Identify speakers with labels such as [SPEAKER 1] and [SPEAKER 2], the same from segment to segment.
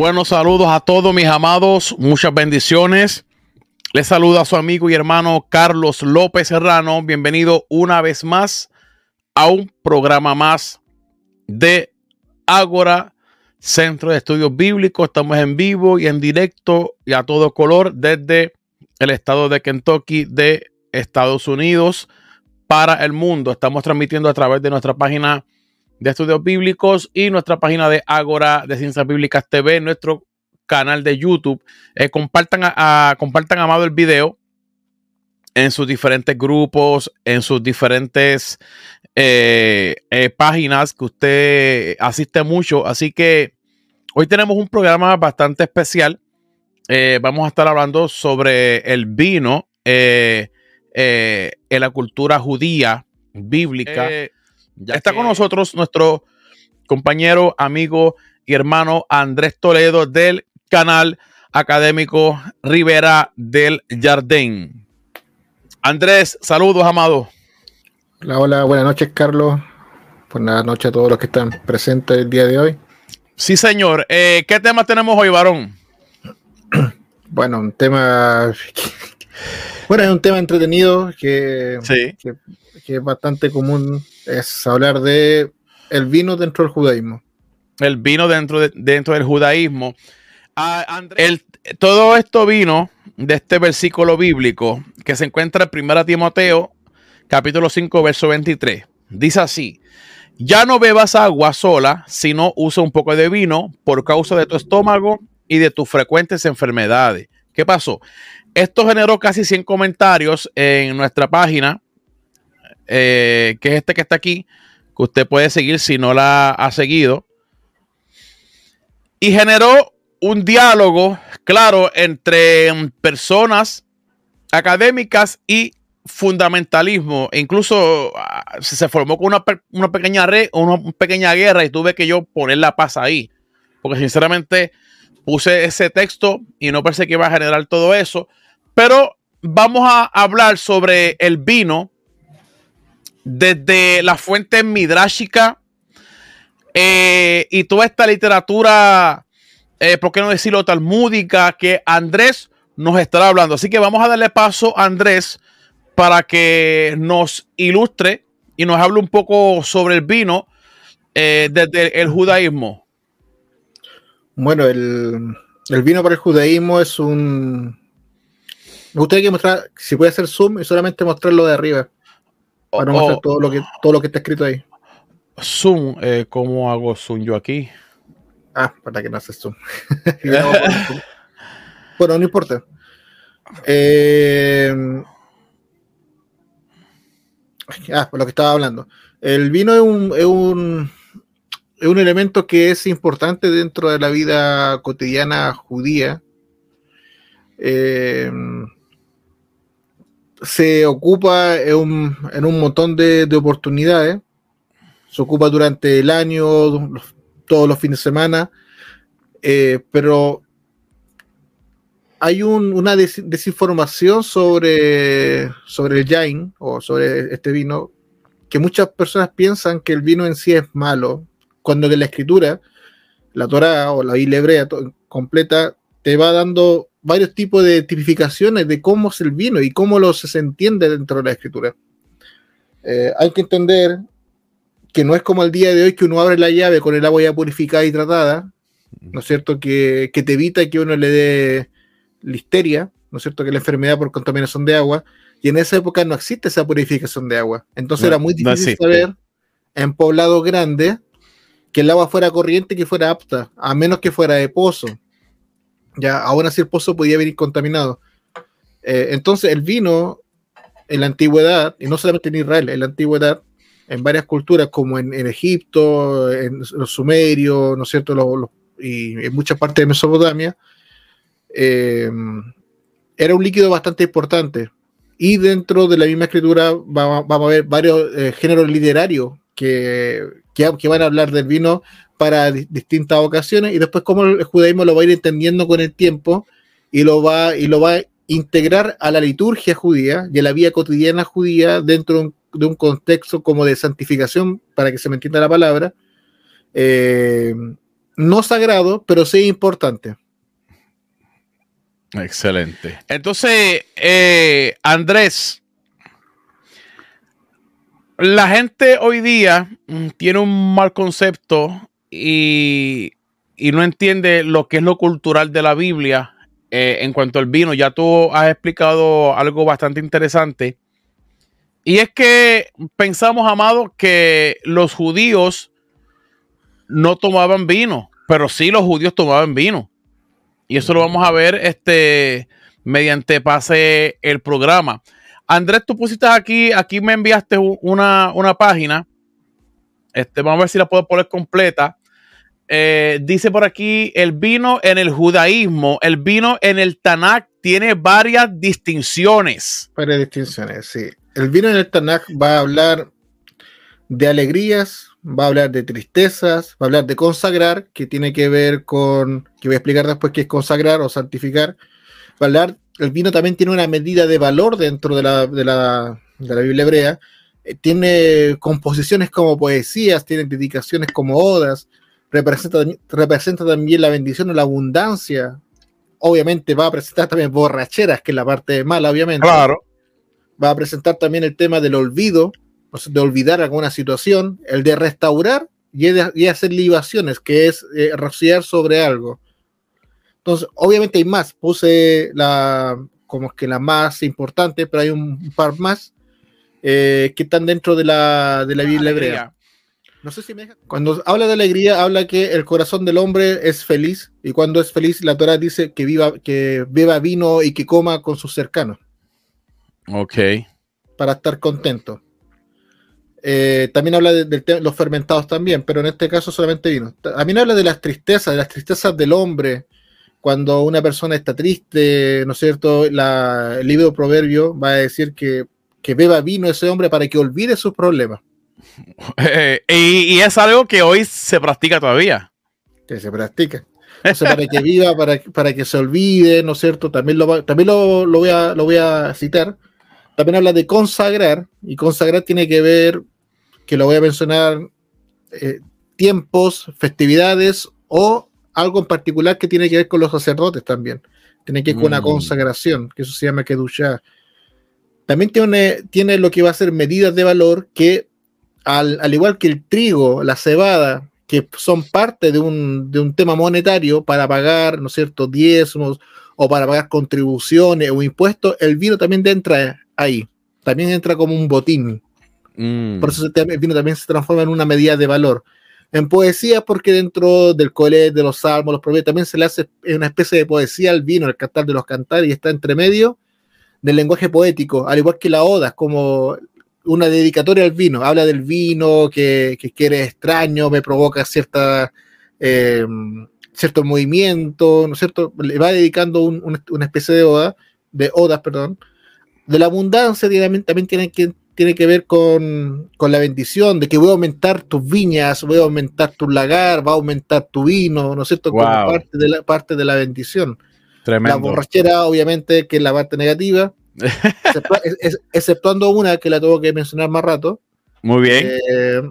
[SPEAKER 1] Buenos saludos a todos mis amados, muchas bendiciones. Les saluda a su amigo y hermano Carlos López Serrano. Bienvenido una vez más a un programa más de Ágora, Centro de Estudios Bíblicos. Estamos en vivo y en directo y a todo color desde el estado de Kentucky de Estados Unidos para el mundo. Estamos transmitiendo a través de nuestra página de estudios bíblicos y nuestra página de Ágora de Ciencias Bíblicas TV, nuestro canal de YouTube. Eh, compartan, a, compartan, amado, el video en sus diferentes grupos, en sus diferentes eh, eh, páginas que usted asiste mucho. Así que hoy tenemos un programa bastante especial. vamos a estar hablando sobre el vino en la cultura judía bíblica. Está con nosotros nuestro compañero, amigo y hermano Andrés Toledo del canal académico Rivera del Jardín. Andrés, saludos, amado.
[SPEAKER 2] Hola, hola, buenas noches, Carlos. Buenas noches a todos los que están presentes el día de hoy.
[SPEAKER 1] Sí, señor. Eh, ¿Qué tema tenemos hoy, varón?
[SPEAKER 2] Bueno, un tema. Bueno, es un tema entretenido que, que, que es bastante común es hablar de el vino dentro del judaísmo.
[SPEAKER 1] El vino dentro, de, dentro del judaísmo. Ah, el, todo esto vino de este versículo bíblico que se encuentra en 1 Timoteo, capítulo 5, verso 23. Dice así: Ya no bebas agua sola, sino usa un poco de vino por causa de tu estómago y de tus frecuentes enfermedades. ¿Qué pasó? Esto generó casi 100 comentarios en nuestra página eh, que es este que está aquí, que usted puede seguir si no la ha seguido. Y generó un diálogo, claro, entre personas académicas y fundamentalismo. Incluso ah, se formó con una, una pequeña red, una pequeña guerra y tuve que yo poner la paz ahí. Porque sinceramente puse ese texto y no pensé que iba a generar todo eso. Pero vamos a hablar sobre el vino desde la fuente midráshica eh, y toda esta literatura, eh, ¿por qué no decirlo talmúdica? Que Andrés nos estará hablando. Así que vamos a darle paso a Andrés para que nos ilustre y nos hable un poco sobre el vino eh, desde el judaísmo.
[SPEAKER 2] Bueno, el, el, vino para el judaísmo es un... Me gustaría que mostrar, si puede hacer zoom y solamente mostrarlo de arriba. Para mostrar todo lo que todo lo que está escrito ahí.
[SPEAKER 1] Zoom, eh, ¿cómo hago zoom yo aquí?
[SPEAKER 2] Ah, para que no haces zoom. bueno, no importa. Eh, ah, por lo que estaba hablando. El vino es un, es un, es un elemento que es importante dentro de la vida cotidiana judía. Eh, se ocupa en un, en un montón de, oportunidades. Se ocupa durante el año, todos los fines de semana, eh, pero hay una desinformación sobre, sobre el Jain o sobre este vino, que muchas personas piensan que el vino en sí es malo, cuando de la escritura, la Torah o la Biblia hebrea completa, te va dando varios tipos de tipificaciones de cómo es el vino y cómo lo se entiende dentro de la escritura. Eh, hay que entender que no es como el día de hoy que uno abre la llave con el agua ya purificada y tratada, ¿no es cierto? Que, te evita que uno le dé listeria, ¿no es cierto? Que la enfermedad por contaminación de agua. Y en esa época no existe esa purificación de agua. Entonces era muy difícil saber en poblados grandes que el agua fuera corriente y que fuera apta, a menos que fuera de pozo ya aún así el pozo podía venir contaminado. Eh, entonces el vino en la antigüedad, y no solamente en Israel, en la antigüedad, en varias culturas como en, Egipto, en los sumerios, ¿no es cierto? y en muchas partes de Mesopotamia, eh, era un líquido bastante importante. Y dentro de la misma escritura vamos, a ver varios eh, géneros literarios que, que, van a hablar del vino para distintas ocasiones y después cómo el judaísmo lo va a ir entendiendo con el tiempo y lo va, y lo va a integrar a la liturgia judía y a la vida cotidiana judía dentro de un, contexto como de santificación, para que se me entienda la palabra, eh, no sagrado, pero sí importante.
[SPEAKER 1] Excelente. Entonces, eh, Andrés, la gente hoy día mm, tiene un mal concepto y, no entiende lo que es lo cultural de la Biblia eh, en cuanto al vino. Ya tú has explicado algo bastante interesante. Y es que pensamos, amado, que los judíos no tomaban vino, pero sí los judíos tomaban vino. Y eso lo vamos a ver este, mediante pase el programa. Andrés, tú pusiste aquí, aquí me enviaste una, página. Este, vamos a ver si la puedo poner completa. Eh, dice por aquí, el vino en el judaísmo, el vino en el Tanakh tiene varias distinciones.
[SPEAKER 2] Varias distinciones, sí. El vino en el Tanakh va a hablar de alegrías, va a hablar de tristezas, va a hablar de consagrar, que tiene que ver con, que voy a explicar después qué es consagrar o santificar. Va a hablar, el vino también tiene una medida de valor dentro de la, de la, de la Biblia hebrea. Eh, tiene composiciones como poesías, tiene dedicaciones como odas, representa, representa también la bendición o la abundancia. Obviamente va a presentar también borracheras, que es la parte mala, obviamente.
[SPEAKER 1] Claro.
[SPEAKER 2] Va a presentar también el tema del olvido, de olvidar alguna situación, el de restaurar y, hacer libaciones, que es eh, rociar sobre algo. Entonces, obviamente hay más, puse la como que la más importante, pero hay un par más eh, que están dentro de la, de la Biblia hebrea. No sé si me Cuando habla de alegría, habla que el corazón del hombre es feliz, y cuando es feliz, la Torah dice que viva, que beba vino y que coma con sus cercanos.
[SPEAKER 1] Ok.
[SPEAKER 2] Para estar contento. Eh, también habla de, los fermentados también, pero en este caso solamente vino. También habla de las tristezas, de las tristezas del hombre. Cuando una persona está triste, ¿no es cierto? el libro Proverbio va a decir que, beba vino ese hombre para que olvide sus problemas.
[SPEAKER 1] y, es algo que hoy se practica todavía.
[SPEAKER 2] Que se practica. para que viva, para, para, que se olvide, ¿no es cierto? También lo, también lo, voy a, lo voy a citar. También habla de consagrar, y consagrar tiene que ver que lo voy a mencionar, eh, tiempos, festividades o algo en particular que tiene que ver con los sacerdotes también. Tiene que ver con una mm. consagración, que eso se llama Kedushá. También tiene, tiene lo que va a ser medidas de valor que, al, igual que el trigo, la cebada, que son parte de un, de un tema monetario para pagar, ¿no es cierto?, diezmos o para pagar contribuciones o impuestos, el vino también entra ahí. También entra como un botín. Mm. Por eso el vino también se transforma en una medida de valor. En poesía, porque dentro del colet, de los salmos, los proverbios, también se le hace una especie de poesía al vino, el cantar de los cantares, y está entre medio del lenguaje poético, al igual que la oda, como una dedicatoria al vino. Habla del vino, que, que quiere extraño, me provoca cierta, eh, cierto movimiento, ¿no es cierto? Le va dedicando una especie de oda, de odas, perdón. De la abundancia también, también tienen que tiene que ver con, la bendición de que voy a aumentar tus viñas, voy a aumentar tu lagar, va a aumentar tu vino, ¿no es cierto? Como parte de la, parte de la bendición.
[SPEAKER 1] Tremendo.
[SPEAKER 2] La borrachera, obviamente, que es la parte negativa, exceptuando una que la tengo que mencionar más rato.
[SPEAKER 1] Muy bien.
[SPEAKER 2] Eh,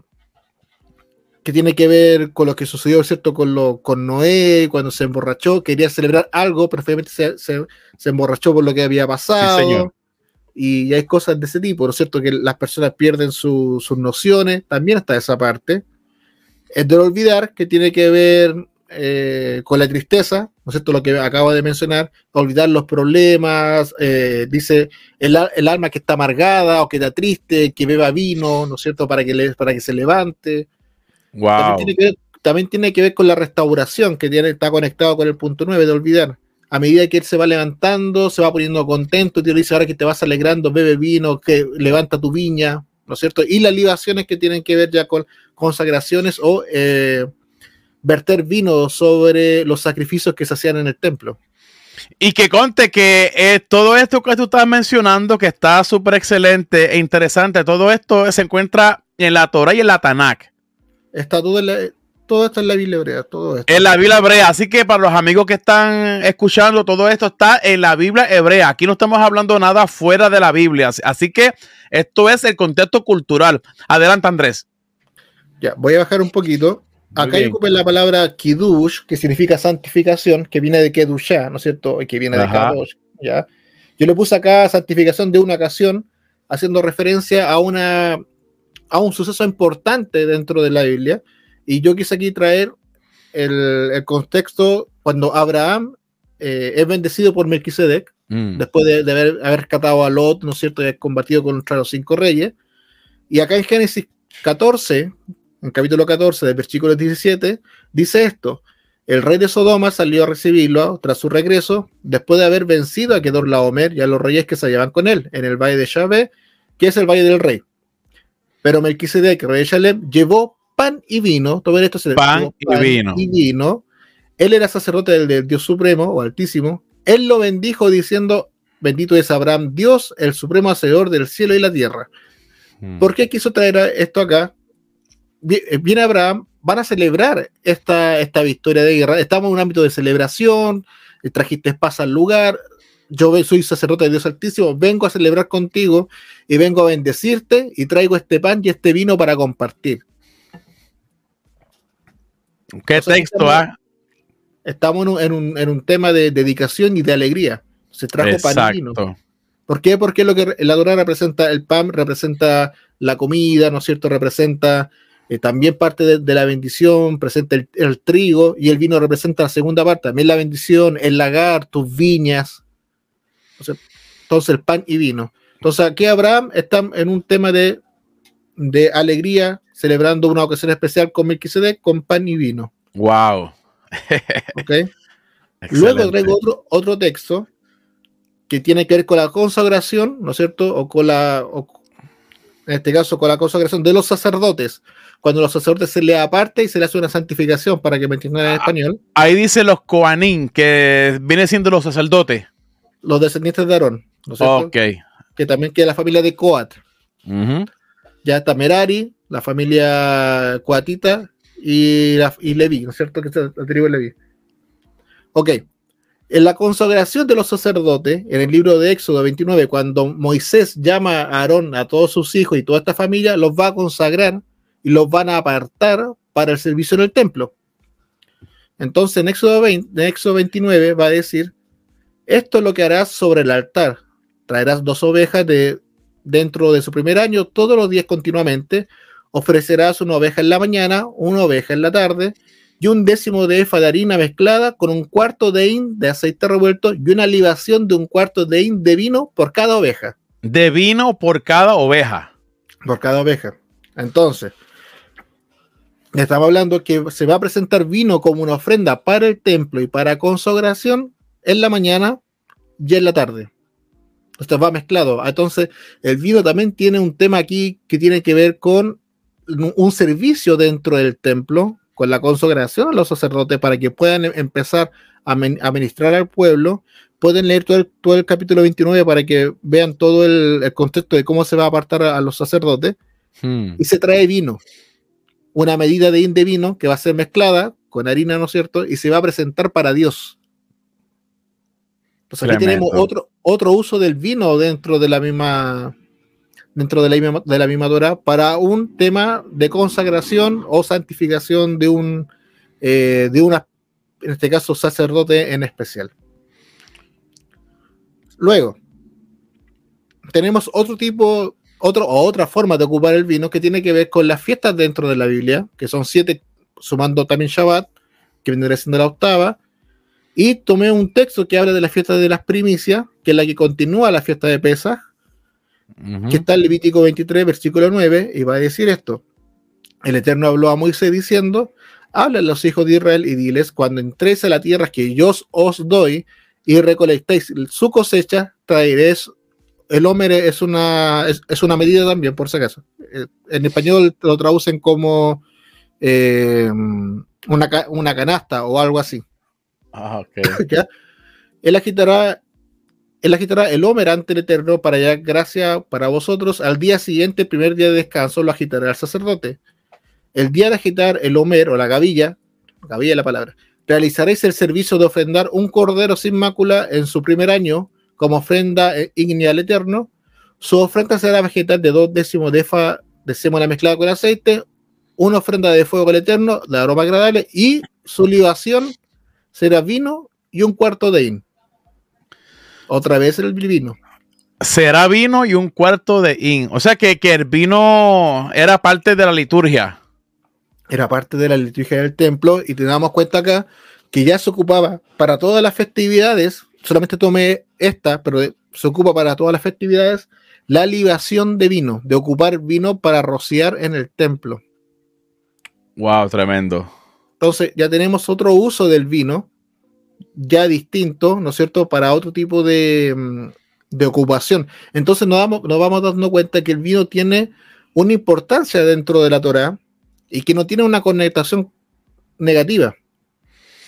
[SPEAKER 2] que tiene que ver con lo que sucedió, ¿cierto? Con, lo, con Noé, cuando se emborrachó, quería celebrar algo, pero finalmente se, se, emborrachó por lo que había pasado. Sí, señor y hay cosas de ese tipo, ¿no es cierto? Que las personas pierden sus nociones, también está esa parte. Es de olvidar que tiene que ver eh, con la tristeza, ¿no es cierto? Lo que acabo de mencionar, olvidar los problemas, eh, dice el, alma que está amargada o que está triste, que beba vino, ¿no es cierto? Para que, le, para que se levante.
[SPEAKER 1] Wow.
[SPEAKER 2] También tiene, que ver, con la restauración, que tiene, está conectado con el punto 9 de olvidar a medida que él se va levantando, se va poniendo contento, y te dice ahora que te vas alegrando, bebe vino, que levanta tu viña, ¿no es cierto? Y las libaciones que tienen que ver ya con consagraciones o eh, verter vino sobre los sacrificios que se hacían en el templo.
[SPEAKER 1] Y que conte que eh, todo esto que tú estás mencionando, que está súper excelente e interesante, todo esto se encuentra en la Torah y en la Tanakh.
[SPEAKER 2] Está todo en la, todo esto en la Biblia hebrea, todo esto.
[SPEAKER 1] En la Biblia hebrea, así que para los amigos que están escuchando, todo esto está en la Biblia hebrea. Aquí no estamos hablando nada fuera de la Biblia, así que esto es el contexto cultural. Adelante, Andrés.
[SPEAKER 2] Ya, voy a bajar un poquito. Acá hay la palabra kiddush, que significa santificación, que viene de kedusha, ¿no es cierto? Y que viene de kadosh, ¿ya? Yo le puse acá santificación de una ocasión, haciendo referencia a, una, a un suceso importante dentro de la Biblia. Y yo quise aquí traer el, contexto cuando Abraham eh, es bendecido por Melquisedec, mm. después de, haber, haber rescatado a Lot, ¿no es cierto?, y haber combatido contra los cinco reyes. Y acá en Génesis 14, en capítulo 14 del versículo 17, dice esto. El rey de Sodoma salió a recibirlo tras su regreso, después de haber vencido a Kedorlaomer y a los reyes que se hallaban con él en el valle de Shabé, que es el valle del rey. Pero Melquisedec, rey de Shalem, llevó pan y vino. Todo esto se
[SPEAKER 1] pan, y, vino.
[SPEAKER 2] y vino. Él era sacerdote del, Dios Supremo o Altísimo. Él lo bendijo diciendo: Bendito es Abraham, Dios, el supremo hacedor del cielo y la tierra. Hmm. ¿Por qué quiso traer esto acá? Eh, viene Abraham, van a celebrar esta, esta victoria de guerra. Estamos en un ámbito de celebración, eh, trajiste paz al lugar. Yo soy sacerdote de Dios Altísimo, vengo a celebrar contigo y vengo a bendecirte y traigo este pan y este vino para compartir.
[SPEAKER 1] ¿Qué texto?
[SPEAKER 2] Ah? Estamos, en, un, tema de dedicación y de alegría. Se trajo pan y vino. ¿Por qué? Porque lo que el adorar representa, el pan representa la comida, ¿no es cierto? Representa eh, también parte de, la bendición, presenta el, trigo y el vino representa la segunda parte, también la bendición, el lagar, tus viñas. Entonces, el pan y vino. Entonces aquí Abraham está en un tema de, de alegría, celebrando una ocasión especial con Melquisedec con pan y vino.
[SPEAKER 1] Wow.
[SPEAKER 2] Luego traigo otro, otro texto que tiene que ver con la consagración, ¿no es cierto? O con la, en este caso, con la consagración de los sacerdotes cuando los sacerdotes se le aparte y se le hace una santificación para que me entiendan en ah, español.
[SPEAKER 1] Ahí dice los Coanín, que viene siendo los sacerdotes.
[SPEAKER 2] Los descendientes de Aarón.
[SPEAKER 1] ok.
[SPEAKER 2] Que también queda la familia de Coat. Ya está Merari, la familia Coatita y, la, y Levi, ¿no es cierto? Que es la tribu de Levi. Ok. En la consagración de los sacerdotes, en el libro de Éxodo 29, cuando Moisés llama a Aarón, a todos sus hijos y toda esta familia, los va a consagrar y los van a apartar para el servicio en el templo. Entonces en Éxodo, 20, Éxodo 29 va a decir, esto es lo que harás sobre el altar. Traerás dos ovejas de, dentro de su primer año todos los días continuamente. Ofrecerás una oveja en la mañana, una oveja en la tarde y un décimo de efa de harina mezclada con un cuarto de hin de aceite revuelto y una libación de un cuarto de hin de vino por cada oveja.
[SPEAKER 1] De vino por cada oveja.
[SPEAKER 2] Por cada oveja. Entonces, Estamos hablando que se va a presentar vino como una ofrenda para el templo y para consagración en la mañana y en la tarde. Esto va mezclado. Entonces, el vino también tiene un tema aquí que tiene que ver con un servicio dentro del templo, con la consagración a los sacerdotes para que puedan em-, empezar a administrar al pueblo. Pueden leer todo el, todo el capítulo 29 para que vean todo el, contexto de cómo se va a apartar a, los sacerdotes. Hmm. Y se trae vino una medida de indevino que va a ser mezclada con harina, ¿no es cierto? Y se va a presentar para Dios. Entonces aquí tenemos otro, otro uso del vino dentro de la misma dentro de la de la misma Dora para un tema de consagración o santificación de un eh, de una en este caso sacerdote en especial. Luego tenemos otro tipo otro, o otra forma de ocupar el vino que tiene que ver con las fiestas dentro de la Biblia, que son siete, sumando también Shabbat, que vendría siendo la octava, y tomé un texto que habla de la fiesta de las primicias, que es la que continúa la fiesta de Pesach, que está en Levítico 23, versículo 9, y va a decir esto. El Eterno habló a Moisés diciendo, habla a los hijos de Israel y diles, cuando entréis a la tierra que yo os doy y recolectéis su cosecha, traeréis el Homer es una, es, una medida también, por si acaso. Eh, en español lo traducen como eh, una, canasta o algo así.
[SPEAKER 1] Ah, ok.
[SPEAKER 2] Él agitará, él agitará el Homer ante el Eterno para ya gracia para vosotros. Al día siguiente, primer día de descanso, lo agitará el sacerdote. El día de agitar el Homer o la gavilla, gavilla es la palabra, realizaréis el servicio de ofrendar un cordero sin mácula en su primer año como ofrenda ígnea al Eterno. Su ofrenda será vegetal de dos décimos de fa de sémola mezclada con aceite, una ofrenda de fuego al Eterno, de aroma agradable, y su libación será vino y un cuarto de in. Otra vez el vino.
[SPEAKER 1] Será vino y un cuarto de in. O sea que, que el vino era parte de la liturgia.
[SPEAKER 2] Era parte de la liturgia del templo y te damos cuenta acá que ya se ocupaba para todas las festividades, solamente tomé esta, pero se ocupa para todas las festividades, la libación de vino, de ocupar vino para rociar en el templo.
[SPEAKER 1] Wow, tremendo.
[SPEAKER 2] Entonces ya tenemos otro uso del vino, ya distinto, ¿no es cierto?, para otro tipo de, mm, ocupación. Entonces nos, vamos, nos vamos dando cuenta que el vino tiene una importancia dentro de la Torah y que no tiene una connotación negativa.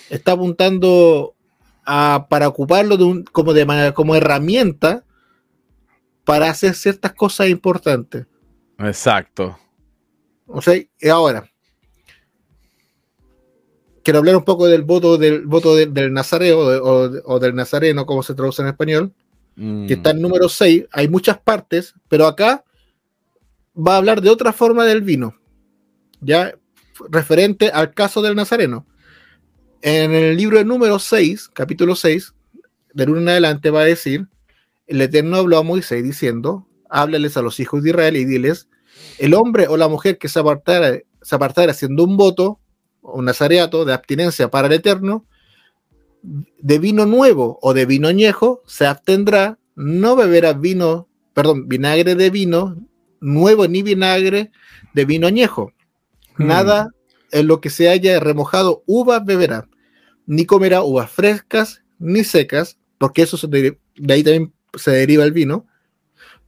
[SPEAKER 2] Está apuntando a, para ocuparlo como, de manera, como herramienta para hacer ciertas cosas importantes.
[SPEAKER 1] Exacto.
[SPEAKER 2] O sea, ahora, quiero hablar un poco del voto del voto del nazareo o, del nazareno, como se traduce en español, que está en número 6. Hay muchas partes, pero acá va a hablar de otra forma del vino, ya referente al caso del nazareno. En el libro de número 6, capítulo 6, del 1 en adelante va a decir, el Eterno habló a Moisés diciendo, háblales a los hijos de Israel y diles, el hombre o la mujer que se apartara, se apartara haciendo un voto un nazareato de abstinencia para el eterno, de vino nuevo o de vino añejo se abstendrá, no beberá vino, perdón, vinagre de vino nuevo ni vinagre de vino añejo. Hmm. Nada en lo que se haya remojado uvas beberá, ni comerá uvas frescas ni secas, porque eso de, de ahí también se deriva el vino.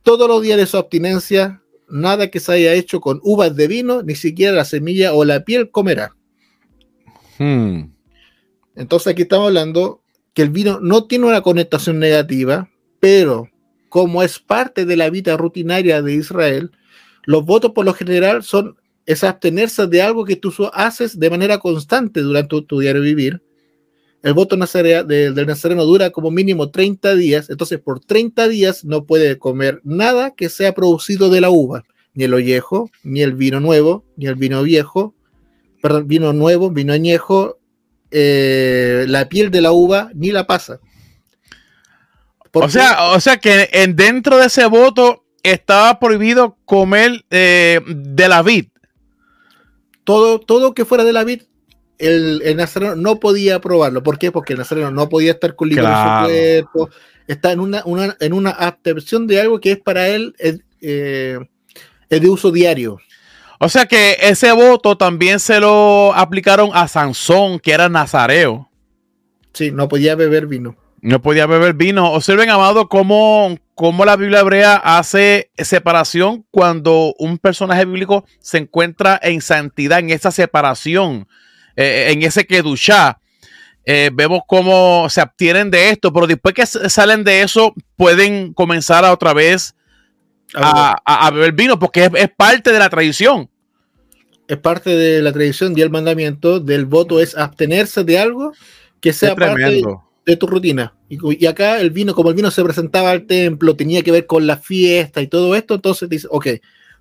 [SPEAKER 2] Todos los días de su abstinencia, nada que se haya hecho con uvas de vino, ni siquiera la semilla o la piel comerá. Hmm. Entonces aquí estamos hablando que el vino no tiene una connotación negativa, pero como es parte de la vida rutinaria de Israel, los votos por lo general son es abstenerse de algo que tú haces de manera constante durante tu, diario vivir. El voto del nazareno dura como mínimo 30 días, entonces por 30 días no puede comer nada que sea producido de la uva, ni el ollejo, ni el vino nuevo, ni el vino viejo, perdón, vino nuevo, vino añejo, eh, la piel de la uva ni la pasa.
[SPEAKER 1] O sea, o sea que en, dentro de ese voto estaba prohibido comer eh, de la vid.
[SPEAKER 2] Todo, todo que fuera de la vid, el, el, nazareno no podía probarlo. ¿Por qué? Porque el nazareno no podía estar con libro en su cuerpo. Está en una, en una abstención de algo que es para él eh, es de uso diario.
[SPEAKER 1] O sea que ese voto también se lo aplicaron a Sansón, que era nazareo.
[SPEAKER 2] Sí, no podía beber vino.
[SPEAKER 1] No podía beber vino. Observen, amado, cómo, cómo la Biblia hebrea hace separación cuando un personaje bíblico se encuentra en santidad, en esa separación, eh, en ese kedushá. Eh, vemos cómo se obtienen de esto, pero después que salen de eso, pueden comenzar a otra vez a, beber vino, porque es, parte de la tradición
[SPEAKER 2] es parte de la tradición y el mandamiento del voto es abstenerse de algo que sea parte de, tu rutina. Y, acá el vino, como el vino se presentaba al templo, tenía que ver con la fiesta y todo esto, entonces dice, ok,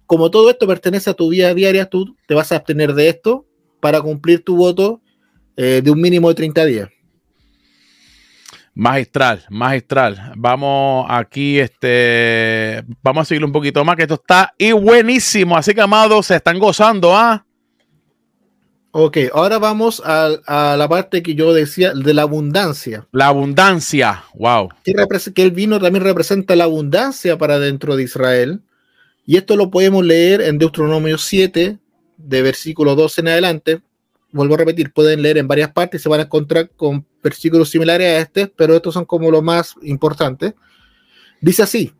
[SPEAKER 2] como todo esto pertenece a tu vida diaria, tú te vas a abstener de esto para cumplir tu voto eh, de un mínimo de 30 días.
[SPEAKER 1] Magistral, magistral. Vamos aquí, este, vamos a seguir un poquito más, que esto está y buenísimo. Así que, amados, se están gozando, ¿ah?
[SPEAKER 2] Ok, ahora vamos a, la parte que yo decía de la abundancia.
[SPEAKER 1] La abundancia, wow.
[SPEAKER 2] Que, que el vino también representa la abundancia para dentro de Israel. Y esto lo podemos leer en Deuteronomio 7, de versículo 12 en adelante vuelvo a repetir, pueden leer en varias partes se van a encontrar con versículos similares a este, pero estos son como los más importantes. Dice así,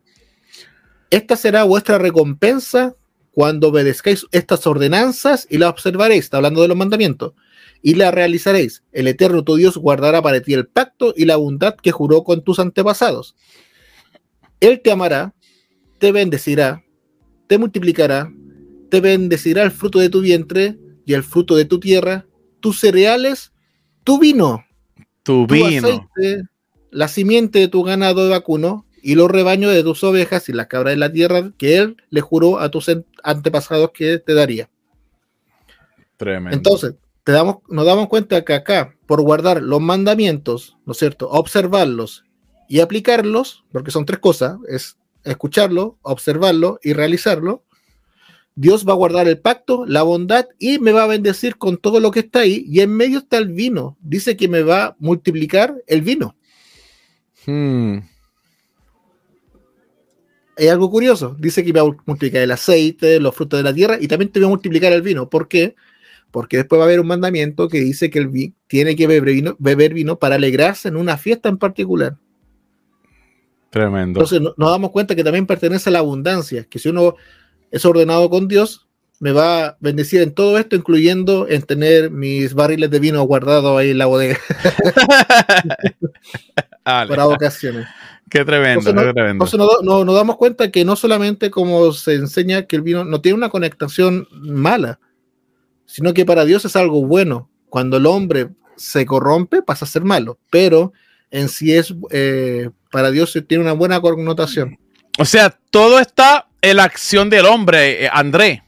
[SPEAKER 2] esta será vuestra recompensa cuando obedezcáis estas ordenanzas y las observaréis, está hablando de los mandamientos, y las realizaréis. El Eterno tu Dios guardará para ti el pacto y la bondad que juró con tus antepasados. Él te amará, te bendecirá, te multiplicará, te bendecirá el fruto de tu vientre y el fruto de tu tierra, tus cereales, tu vino,
[SPEAKER 1] tu, vino,
[SPEAKER 2] la simiente de tu ganado de vacuno y los rebaños de tus ovejas y las cabras de la tierra que él le juró a tus antepasados que te daría.
[SPEAKER 1] Tremendo.
[SPEAKER 2] Entonces, te damos, nos damos cuenta que acá, por guardar los mandamientos, ¿no es cierto? Observarlos y aplicarlos, porque son tres cosas, es escucharlo, observarlo y realizarlo. Dios va a guardar el pacto, la bondad y me va a bendecir con todo lo que está ahí. Y en medio está el vino. Dice que me va a multiplicar el vino.
[SPEAKER 1] Hmm.
[SPEAKER 2] Hay algo curioso. Dice que me va a multiplicar el aceite, los frutos de la tierra y también te va a multiplicar el vino. ¿Por qué? Porque después va a haber un mandamiento que dice que el vino tiene que beber vino, beber vino para alegrarse en una fiesta en particular.
[SPEAKER 1] Tremendo.
[SPEAKER 2] Entonces no- nos damos cuenta que también pertenece a la abundancia, que si uno es ordenado con Dios, me va a bendecir en todo esto, incluyendo en tener mis barriles de vino guardados ahí en la bodega para ocasiones.
[SPEAKER 1] qué tremendo,
[SPEAKER 2] Entonces,
[SPEAKER 1] qué tremendo.
[SPEAKER 2] Entonces nos, no- nos damos cuenta que no solamente como se enseña que el vino no tiene una conectación mala, sino que para Dios es algo bueno. Cuando el hombre se corrompe pasa a ser malo, pero en sí es eh, para Dios tiene una buena connotación.
[SPEAKER 1] O sea, todo está en la acción del hombre, eh, André.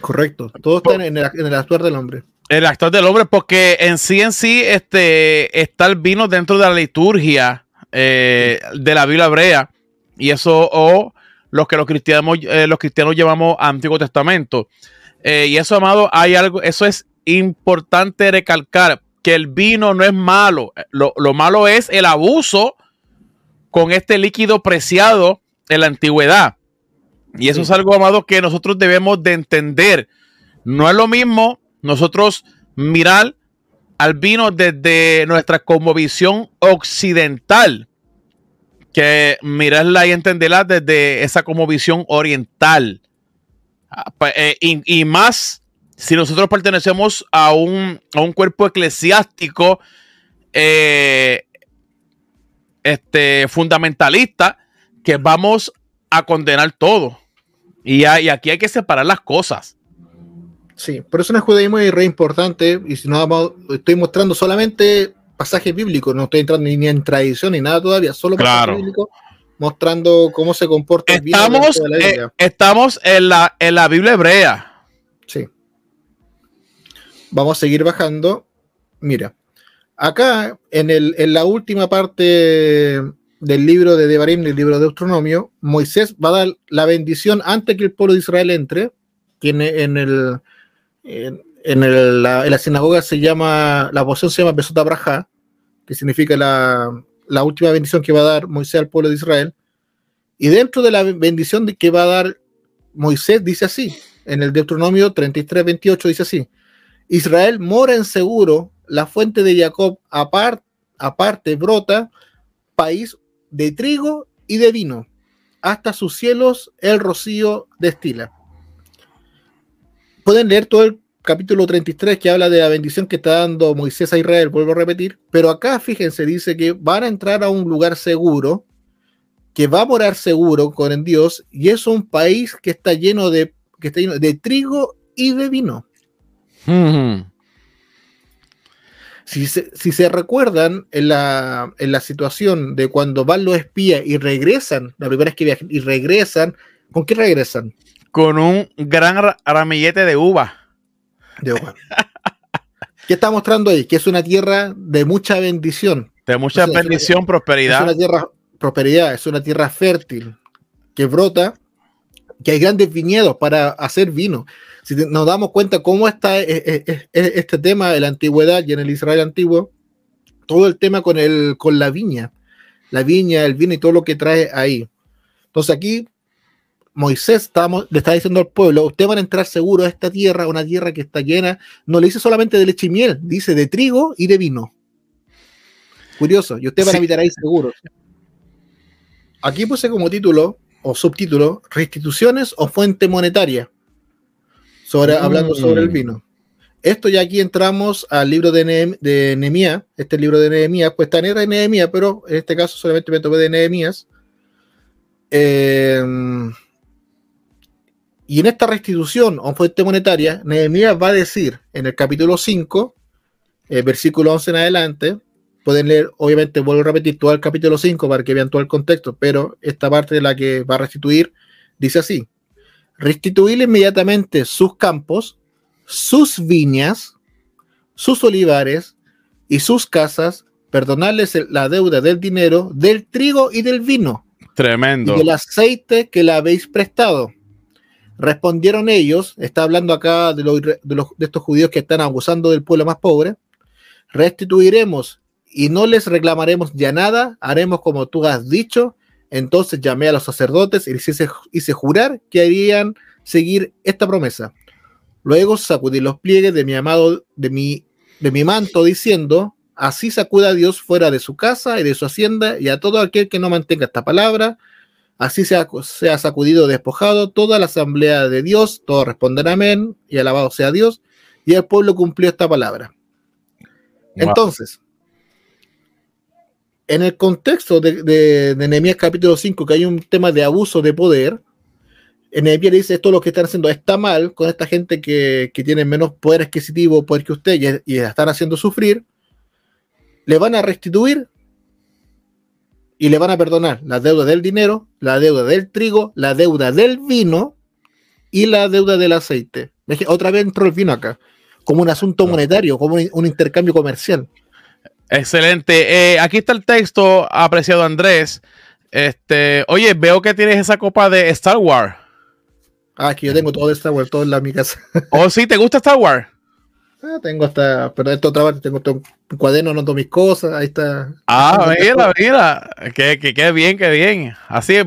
[SPEAKER 2] Correcto. Todo está en el, en el actuar del hombre.
[SPEAKER 1] El actor del hombre, porque en sí en sí este, está el vino dentro de la liturgia eh, de la Biblia hebrea. Y eso, o los que los cristianos, eh, los cristianos llevamos Antiguo Testamento. Eh, y eso, amado, hay algo, eso es importante recalcar, que el vino no es malo. Lo, lo malo es el abuso con este líquido preciado en la antigüedad. Y eso
[SPEAKER 2] Sí.
[SPEAKER 1] es algo, amado, que nosotros debemos de entender. No es lo mismo nosotros mirar al vino desde nuestra cosmovisión occidental que mirarla y entenderla desde esa cosmovisión oriental. Ah, pa- eh, y, y más si nosotros pertenecemos a un, a un cuerpo eclesiástico eh, este, fundamentalista que vamos a condenar todo. Y, ya- y aquí hay que separar las cosas.
[SPEAKER 2] Sí, por eso el judaísmo es re importante, y si no vamos- estoy mostrando solamente pasajes bíblicos, no estoy entrando ni, en tradición ni nada todavía, solo pasajes
[SPEAKER 1] Claro.
[SPEAKER 2] bíblicos mostrando cómo se comporta el
[SPEAKER 1] Estamos,
[SPEAKER 2] de la
[SPEAKER 1] eh, estamos en, la, en la Biblia hebrea.
[SPEAKER 2] Sí. Vamos a seguir bajando. Mira, acá en, el, en la última parte del libro de Devarim, del libro de Deuteronomio, Moisés va a dar la bendición antes que el pueblo de Israel entre, que en, el, en, el- la, sinagoga se llama, la porción se llama Besota Braja, que significa la, la última bendición que va a dar Moisés al pueblo de Israel. Y dentro de la bendición de que va a dar Moisés, dice así, en el Deuteronomio 33, 28 dice así, Israel mora en seguro, la fuente de Jacob apar- aparte brota, país de trigo y de vino, hasta sus cielos el rocío destila. Pueden leer todo el capítulo 33 que habla de la bendición que está dando Moisés a Israel, vuelvo a repetir, pero acá fíjense, dice que van a entrar a un lugar seguro, que va a morar seguro con Dios, y es un país que está lleno de, que está lleno de trigo y de vino.
[SPEAKER 1] Ujú.
[SPEAKER 2] Si se, si se recuerdan en la, en la situación de cuando van los espías y regresan, la primera vez que viajan, y regresan, ¿con qué regresan?
[SPEAKER 1] Con un gran ra- ramillete de uva.
[SPEAKER 2] De uva. ¿Qué está mostrando ahí? Que es una tierra de mucha bendición.
[SPEAKER 1] De mucha
[SPEAKER 2] O sea, es una-
[SPEAKER 1] bendición,
[SPEAKER 2] Es
[SPEAKER 1] prosperidad.
[SPEAKER 2] una tierra prosperidad, es una tierra fértil que brota, que hay grandes viñedos para hacer vino. Si nos damos cuenta cómo está eh, eh, eh, este tema de la antigüedad y en el Israel antiguo, todo el tema con, el, con la viña, la viña, el vino y todo lo que trae ahí. Entonces aquí Moisés estamos, le está diciendo al pueblo, ustedes van a entrar seguro a esta tierra, una tierra que está llena, no le dice solamente de leche y miel, dice de trigo y de vino. Curioso, y ustedes van a habitar ahí seguros. Aquí puse como título o subtítulo restituciones o fuente monetaria. Sobre,
[SPEAKER 1] Mm.
[SPEAKER 2] Hablando sobre el vino. Esto ya aquí entramos al libro de, de Nehemías. Este libro de Nehemías, pues está en de Nehemías, pero en este caso solamente me tomé de Nehemías. Eh, y en esta restitución o fuente monetaria, Nehemías va a decir en el capítulo 5, eh, versículo 11 en adelante, pueden leer, obviamente vuelvo a repetir todo el capítulo 5 para que vean todo el contexto, pero esta parte de la que va a restituir dice así, restituir inmediatamente sus campos, sus viñas, sus olivares y sus casas, perdonarles la deuda del dinero, del trigo y del vino.
[SPEAKER 1] Tremendo.
[SPEAKER 2] Y del aceite que le habéis prestado. Respondieron ellos, está hablando acá de, de, los, de estos judíos que están abusando del pueblo más pobre, restituiremos y no les reclamaremos ya nada, haremos como tú has dicho. Entonces llamé a los sacerdotes y les hice, hice jurar que harían seguir esta promesa. Luego sacudí los pliegues de mi amado, de mi, de mi manto, diciendo, así sacuda a Dios fuera de su casa y de su hacienda, y a todo aquel que no mantenga esta palabra, así sea, sea sacudido, despojado, toda la asamblea de Dios, todos responderán amén, y alabado sea Dios, y el pueblo cumplió esta palabra. Entonces, en el contexto de, de, Nehemías capítulo 5, que hay un tema de abuso de poder, Nehemías dice esto lo que están haciendo está mal con esta gente que, tiene menos poder adquisitivo, poder que usted, y, y están haciendo sufrir, le van a restituir y le van a perdonar la deuda del dinero, la deuda del trigo, la deuda del vino y la deuda del aceite. Otra vez entró el vino acá como un asunto monetario, como un, intercambio comercial.
[SPEAKER 1] Excelente. Eh, aquí está el texto, apreciado Andrés. Este, oye, veo que tienes esa copa de Star Wars.
[SPEAKER 2] Ah, que yo tengo todo de Star Wars, todo en la mi casa.
[SPEAKER 1] ¿Oh, sí? ¿Te gusta Star Wars?
[SPEAKER 2] Ah, tengo hasta, pero esto otra parte, tengo un cuaderno, anoto mis cosas, ahí está.
[SPEAKER 1] Ah, mira, mira, que, que, bien, qué bien. Así,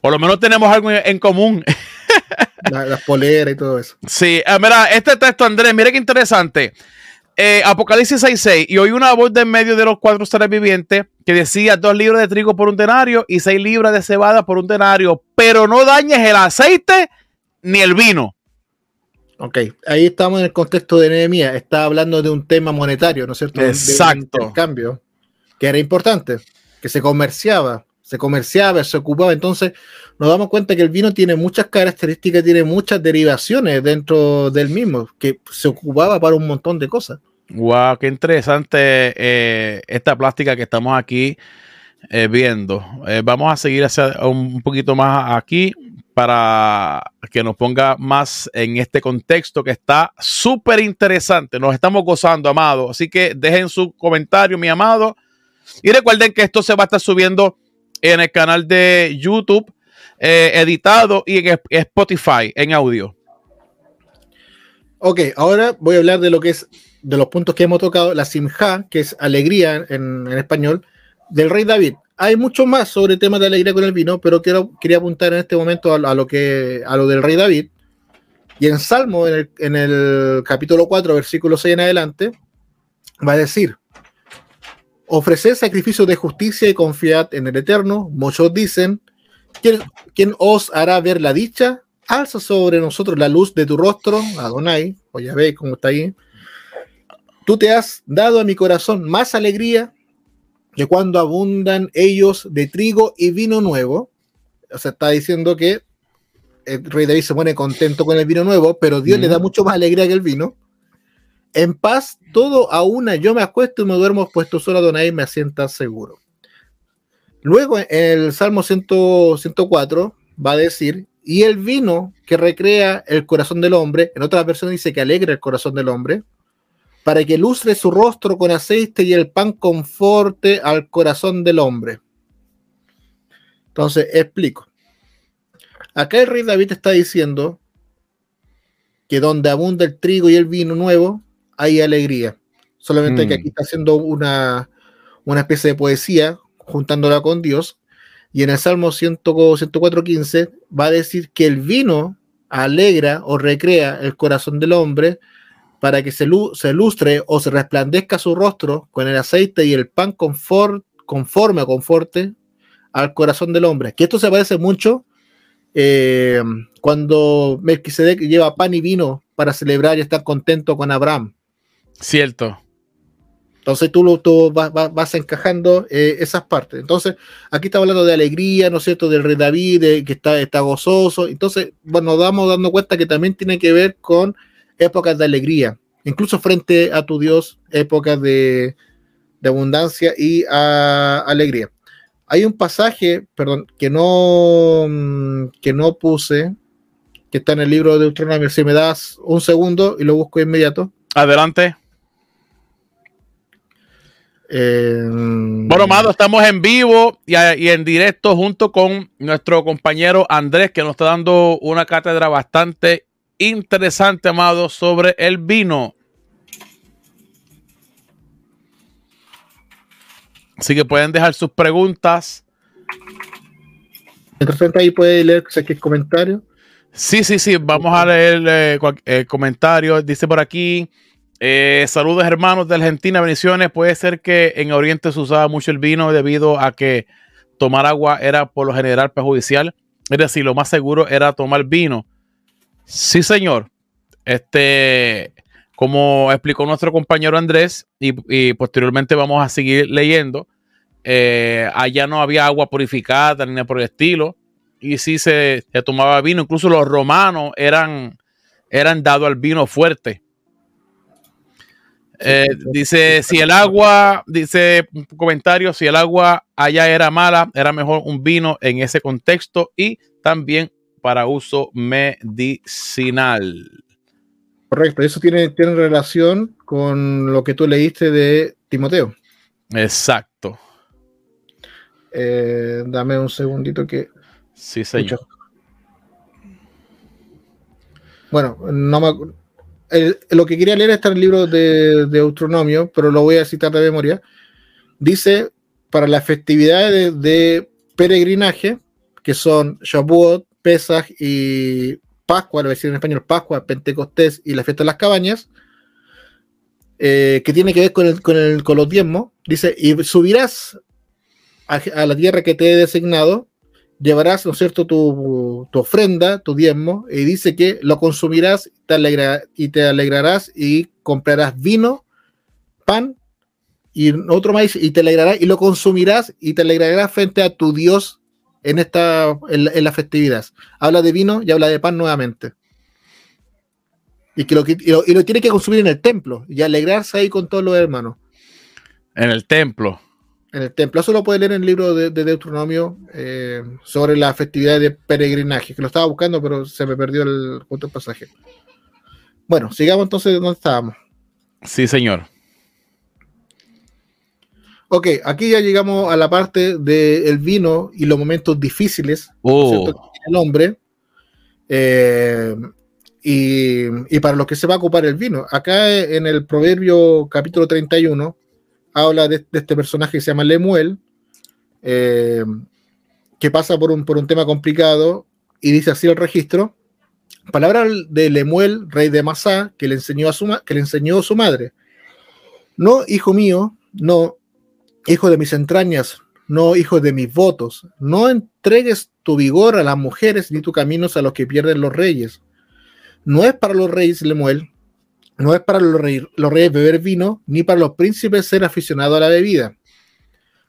[SPEAKER 1] por lo menos tenemos algo en común.
[SPEAKER 2] las poleras y todo eso.
[SPEAKER 1] Sí, ah, mira, este texto, Andrés, mire qué interesante. Eh, Apocalipsis 6.6, y oí una voz de en medio de los cuatro seres vivientes que decía dos libras de trigo por un denario y seis libras de cebada por un denario, pero no dañes el aceite ni el vino.
[SPEAKER 2] Ok, ahí estamos en el contexto de Nehemías, está hablando de un tema monetario, ¿no es cierto?
[SPEAKER 1] Exacto.
[SPEAKER 2] De un cambio que era importante, que se comerciaba, se comerciaba, se ocupaba, entonces nos damos cuenta que el vino tiene muchas características, tiene muchas derivaciones dentro del mismo, que se ocupaba para un montón de cosas.
[SPEAKER 1] Wow, qué interesante eh, esta plástica que estamos aquí eh, viendo. Eh, vamos a seguir hacia un poquito más aquí para que nos ponga más en este contexto que está súper interesante. Nos estamos gozando, amado. Así que dejen su comentario, mi amado. Y recuerden que esto se va a estar subiendo en el canal de YouTube eh, editado y en Spotify en audio.
[SPEAKER 2] Ok, ahora voy a hablar de lo que es, de los puntos que hemos tocado, la simja, que es alegría en, español, del rey David. Hay mucho más sobre temas de alegría con el vino, pero quiero, quería apuntar en este momento a, lo que, a lo del rey David. Y en Salmo, en el, en el capítulo 4, versículo 6 en adelante, va a decir, ofreced sacrificios de justicia y confiad en el Eterno. Muchos dicen, ¿Quién, os hará ver la dicha? Alza sobre nosotros la luz de tu rostro, Adonai, o ya veis cómo está ahí. Tú te has dado a mi corazón más alegría que cuando abundan ellos de trigo y vino nuevo. O sea, está diciendo que el rey David se pone contento con el vino nuevo, pero Dios le da mucho más alegría que el vino. En paz, todo a una, yo me acuesto y me duermo, puesto solo Adonai me asienta seguro. Luego, el Salmo 104 va a decir, y el vino que recrea el corazón del hombre, en otra versión dice que alegra el corazón del hombre, para que lustre su rostro con aceite y el pan conforte al corazón del hombre. Entonces, explico. Acá el rey David está diciendo que donde abunda el trigo y el vino nuevo, hay alegría. Solamente que mm. aquí está haciendo una, una especie de poesía juntándola con Dios. Y en el Salmo 104.15 va a decir que el vino alegra o recrea el corazón del hombre para que se, se lustre o se resplandezca su rostro con el aceite y el pan conforme o conforte al corazón del hombre. Que esto se parece mucho eh, cuando Melquisedec lleva pan y vino para celebrar y estar contento con Abraham.
[SPEAKER 1] Cierto.
[SPEAKER 2] Entonces tú, lo, vas, encajando eh, esas partes. Entonces, aquí está hablando de alegría, ¿no es cierto? Del rey David, que está, está gozoso. Entonces, bueno, nos damos dando cuenta que también tiene que ver con épocas de alegría, incluso frente a tu Dios, épocas de, abundancia y alegría. Hay un pasaje, perdón, que no, mm, que no puse, que está en el libro de Deuteronomio. Si me das un segundo y lo busco de inmediato.
[SPEAKER 1] Adelante.
[SPEAKER 2] Eh,
[SPEAKER 1] Bueno, Amado, estamos en vivo y, y en directo junto con nuestro compañero Andrés, que nos está dando una cátedra bastante interesante, Amado, sobre el vino. Así que pueden dejar sus preguntas.
[SPEAKER 2] Mientras tanto, ahí puede leer es comentario.
[SPEAKER 1] Sí, sí, sí. Vamos a leer eh, eh, comentarios. Dice por aquí. Eh, saludos hermanos de Argentina, bendiciones. Puede ser que en Oriente se usaba mucho el vino debido a que tomar agua era por lo general perjudicial. Es decir, lo más seguro era tomar vino. Sí, señor. Este, como explicó nuestro compañero Andrés, y, posteriormente vamos a seguir leyendo, eh, allá no había agua purificada ni nada por el estilo y sí se, se tomaba vino. Incluso los romanos eran, eran dados al vino fuerte. Eh, dice, si el agua, dice un comentario, si el agua allá era mala, era mejor un vino en ese contexto y también para uso medicinal.
[SPEAKER 2] Correcto, eso tiene, tiene relación con lo que tú leíste de Timoteo.
[SPEAKER 1] Exacto.
[SPEAKER 2] Eh, dame un segundito que.
[SPEAKER 1] Sí, señor.
[SPEAKER 2] Bueno, no me el- lo que quería leer está en el libro de, de pero lo voy a citar de memoria. Dice, para las festividades de, de peregrinaje, que son Shavuot, Pesach y Pascua, lo voy a decir en español, Pascua, Pentecostés y la fiesta de las cabañas, eh, que tiene que ver con, el, con, el, con los diezmos, dice, y subirás a, a la tierra que te he designado, llevarás, ¿no es cierto?, tu, tu ofrenda, tu diezmo, y dice que lo consumirás te alegra- y te alegrarás y comprarás vino, pan y otro maíz y te alegrarás y lo consumirás y te alegrarás frente a tu Dios en esta en, la- festividad. Habla de vino y habla de pan nuevamente. Y que lo, y y lo tiene que consumir en el templo y alegrarse ahí con todos los hermanos
[SPEAKER 1] En el templo.
[SPEAKER 2] En el templo. Eso lo puede leer en el libro de, de Deuteronomio eh, sobre la festividad de peregrinaje, que lo estaba buscando, pero se me perdió el el pasaje. Bueno, sigamos entonces donde estábamos.
[SPEAKER 1] Sí, señor.
[SPEAKER 2] Ok, aquí ya llegamos a la parte del vino y los momentos difíciles
[SPEAKER 1] Oh,
[SPEAKER 2] el hombre. Eh, y, y para los que se va a ocupar el vino. Acá en el Proverbio capítulo 31 habla de, este personaje que se llama Lemuel, eh, que pasa por un, por un tema complicado y dice así el registro. Palabra de Lemuel, rey de Masá, que le enseñó a su, que le enseñó su madre. No, hijo mío, no, hijo de mis entrañas, no, hijo de mis votos, no entregues tu vigor a las mujeres ni tus caminos a los que pierden los reyes. No es para los reyes, Lemuel, no es para los, rey- los reyes beber vino, ni para los príncipes ser aficionados a la bebida.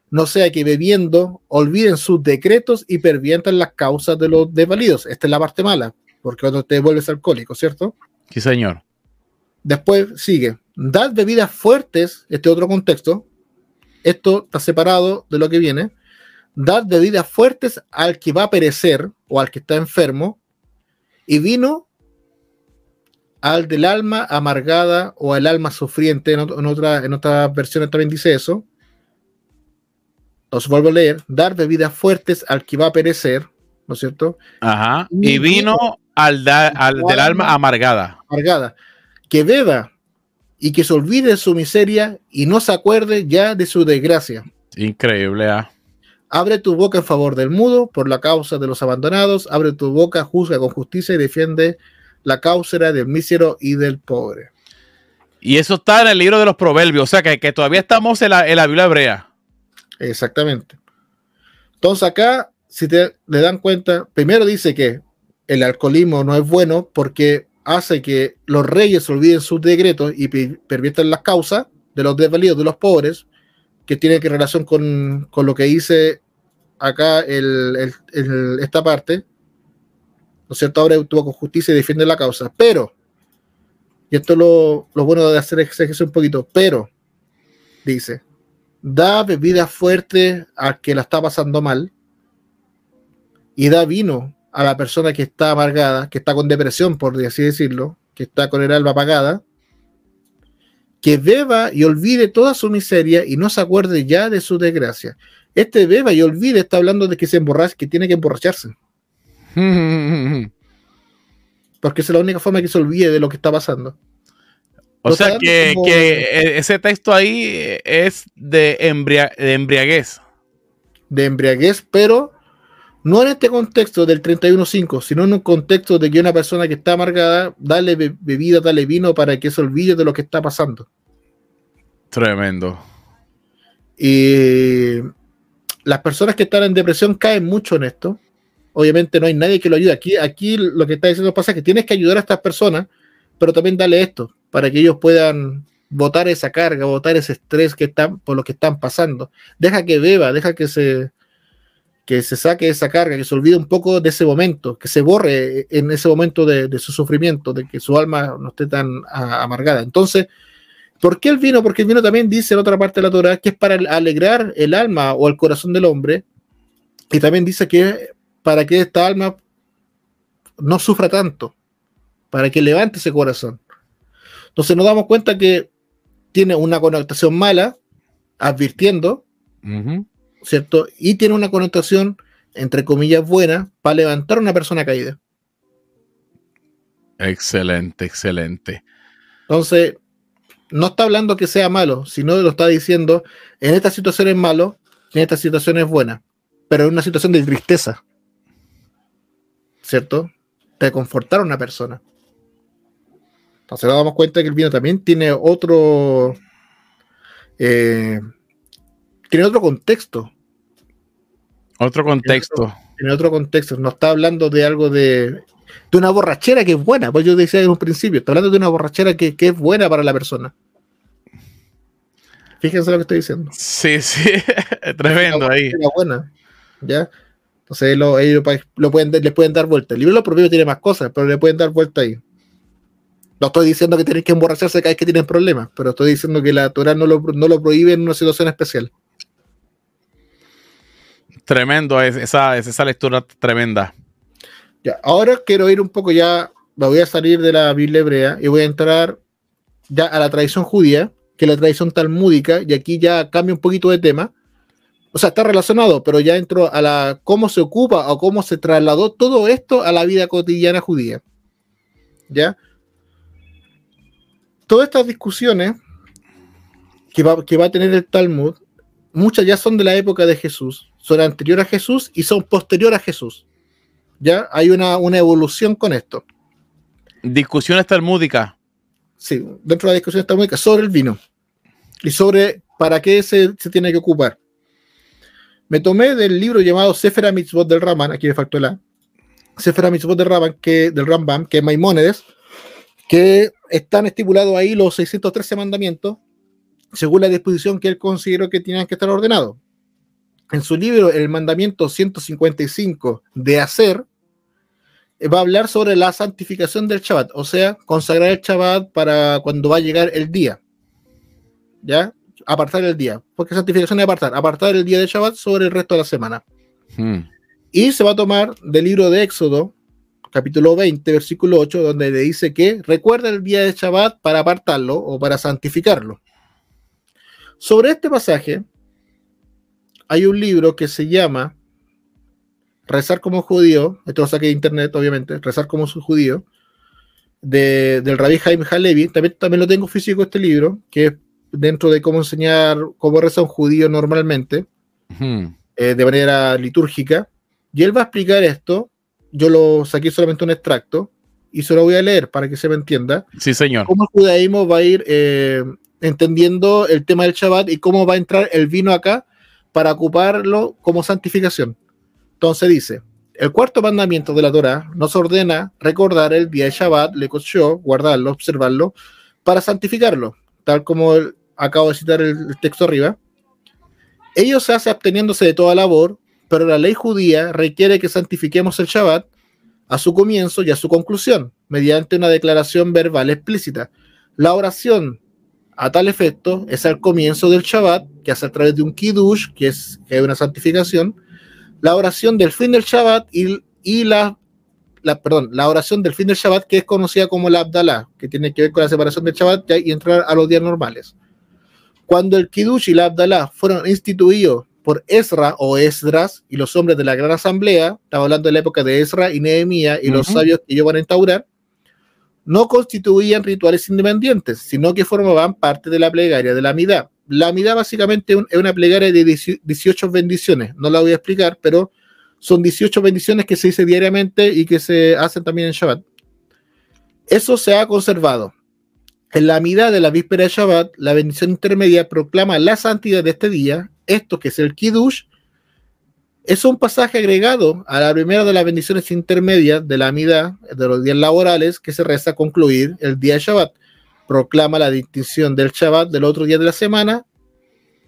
[SPEAKER 2] No sea que bebiendo olviden sus decretos y pervientan las causas de los desvalidos. Esta es la parte mala, porque cuando te vuelves alcohólico, ¿cierto?
[SPEAKER 1] sí, señor.
[SPEAKER 2] Después sigue, dad bebidas fuertes, este otro contexto, esto está separado de lo que viene, dad bebidas fuertes al que va a perecer o al que está enfermo, y vino al del alma amargada o al alma sufriente, en, en otra, en otras versiones también dice eso. Os vuelvo a leer, dar bebidas fuertes al que va a perecer, ¿no es cierto?
[SPEAKER 1] Ajá.
[SPEAKER 2] Ni
[SPEAKER 1] Y vino al, da- al del alma amargada.
[SPEAKER 2] amargada, que beba y que se olvide de su miseria y no se acuerde ya de su desgracia.
[SPEAKER 1] Increíble, ah.
[SPEAKER 2] Abre tu boca en favor del mudo, por la causa de los abandonados, abre tu boca, juzga con justicia y defiende la causa del mísero y del pobre.
[SPEAKER 1] Y eso está en el libro de los proverbios. O sea que, que todavía estamos en la, en la Biblia hebrea.
[SPEAKER 2] Exactamente. Entonces acá, si te le dan cuenta, primero dice que el alcoholismo no es bueno porque hace que los reyes olviden sus decretos y perviertan las causas de los desvalidos, de los pobres, que tiene que relación con, con lo que dice acá el- el- el- esta parte. ¿No es cierto? Ahora actúa con justicia y defiende la causa. Pero, y esto es lo, lo bueno de hacer ejercicio un poquito, pero, dice, da bebida fuerte al que la está pasando mal y da vino a la persona que está amargada, que está con depresión, por así decirlo, que está con el alma apagada, que beba y olvide toda su miseria y no se acuerde ya de su desgracia. Este beba y olvide está hablando de que se emborracha, que tiene que emborracharse. Porque es la única forma que se olvide de lo que está pasando.
[SPEAKER 1] O sea que, ese texto ahí es de, de embriaguez.
[SPEAKER 2] De embriaguez, pero no en este contexto del 31.5, sino en un contexto de que una persona que está amargada, dale bebida, dale vino para que se olvide de lo que está pasando.
[SPEAKER 1] Tremendo.
[SPEAKER 2] Y las personas que están en depresión caen mucho en esto. Obviamente no hay nadie que lo ayude. Aquí, aquí lo que está diciendo pasa es que tienes que ayudar a estas personas, pero también dale esto, para que ellos puedan botar esa carga, botar ese estrés que están por lo que están pasando. Deja que beba, deja que se que se saque esa carga, que se olvide un poco de ese momento, que se borre en ese momento de, su sufrimiento, de que su alma no esté tan amargada. Entonces, ¿por qué el vino? Porque el vino también dice en otra parte de la Torah que es para alegrar el alma o el corazón del hombre, y también dice que para que esta alma no sufra tanto, para que levante ese corazón. Entonces nos damos cuenta que tiene una connotación mala, advirtiendo, ¿cierto? Y tiene una connotación, entre comillas, buena para levantar a una persona caída.
[SPEAKER 1] Excelente, excelente.
[SPEAKER 2] Entonces, no está hablando que sea malo, sino lo está diciendo, en esta situación es malo, en esta situación es buena, pero en una situación de tristeza. ¿Cierto? De confortar a una persona. Entonces nos damos cuenta que el vino también tiene otro... Eh, tiene otro contexto.
[SPEAKER 1] Otro contexto.
[SPEAKER 2] Tiene otro, contexto. No está hablando de algo de, de una borrachera que es buena. Pues yo decía en un principio, está hablando de una borrachera que, es buena para la persona. Fíjense lo que estoy diciendo.
[SPEAKER 1] Sí, sí, tremendo ahí.
[SPEAKER 2] buena, ¿ya? Entonces lo, ellos lo pueden, le pueden dar vuelta. El libro lo propio tiene más cosas, pero le pueden dar vuelta ahí. No estoy diciendo que tenéis que emborracharse cada vez que tienen problemas, pero estoy diciendo que la Torah no lo, no lo prohíbe en una situación especial.
[SPEAKER 1] Tremendo, esa, esa lectura tremenda.
[SPEAKER 2] Ya, ahora quiero ir un poco ya, me voy a salir de la Biblia hebrea y voy a entrar ya a la tradición judía, que es la tradición talmúdica, y aquí ya cambia un poquito de tema. O sea, está relacionado, pero ya entro a la cómo se ocupa o cómo se trasladó todo esto a la vida cotidiana judía. ¿Ya? Todas estas discusiones que va, que va a tener el Talmud, muchas ya son de la época de Jesús, son anteriores a Jesús y son posteriores a Jesús. ¿Ya? Hay una, evolución con esto.
[SPEAKER 1] Discusiones talmúdicas.
[SPEAKER 2] Sí, dentro de la discusión talmúdica sobre el vino y sobre para qué se, tiene que ocupar. Me tomé del libro llamado Sefer Mitzvot del Raman, aquí me faltó la Sefer Mitzvot del Raman, que, del Rambam, que es Maimónides, que están estipulados ahí los 613 mandamientos, según la disposición que él consideró que tenían que estar ordenados en su libro El mandamiento 155 de hacer, va a hablar sobre la santificación del Shabbat, o sea, consagrar el Shabbat para cuando va a llegar el día. ¿Ya? Apartar el día. Porque santificación es apartar. Apartar el día de Shabbat sobre el resto de la semana. Hmm. Y se va a tomar del libro de Éxodo, capítulo 20, versículo 8, donde le dice que recuerda el día de Shabbat para apartarlo o para santificarlo. Sobre este pasaje, hay un libro que se llama Rezar como judío, esto lo saqué de internet, obviamente, Rezar como judío, de, del rabí Jaime Halevi, también, también lo tengo físico este libro, que es dentro de cómo enseñar cómo reza un judío normalmente, eh, de manera litúrgica, y él va a explicar esto, yo lo saqué solamente un extracto, y se lo voy a leer para que se me entienda.
[SPEAKER 1] Sí, señor.
[SPEAKER 2] Cómo el judaísmo va a ir eh, entendiendo el tema del Shabbat y cómo va a entrar el vino acá para ocuparlo como santificación. Entonces dice, el cuarto mandamiento de la Torah nos ordena recordar el día de Shabbat, le guardarlo, observarlo, para santificarlo, tal como acabo de citar el, texto arriba. Ello se hace absteniéndose de toda labor, pero la ley judía requiere que santifiquemos el Shabbat a su comienzo y a su conclusión, mediante una declaración verbal explícita. La oración a tal efecto es al comienzo del Shabbat, que hace a través de un Kiddush, que es, una santificación, la oración del fin del Shabbat y, y la la, perdón, la oración del fin del Shabbat, que es conocida como la Abdalá, que tiene que ver con la separación del Shabbat y entrar a los días normales. Cuando el Kiddush y la Abdalá fueron instituidos por Ezra o Esdras y los hombres de la Gran Asamblea, estamos hablando de la época de Ezra y Nehemías y los sabios que ellos van a instaurar, no constituían rituales independientes, sino que formaban parte de la plegaria de la Amidad. La Amidad básicamente es una plegaria de 18 bendiciones, no la voy a explicar, pero son 18 bendiciones que se dice diariamente y que se hacen también en Shabbat. Eso se ha conservado. En la mitad de la víspera de Shabbat, la bendición intermedia proclama la santidad de este día. Esto que es el Kiddush, es un pasaje agregado a la primera de las bendiciones intermedias de la mitad de los días laborales que se reza a concluir el día de Shabbat. Proclama la distinción del Shabbat del otro día de la semana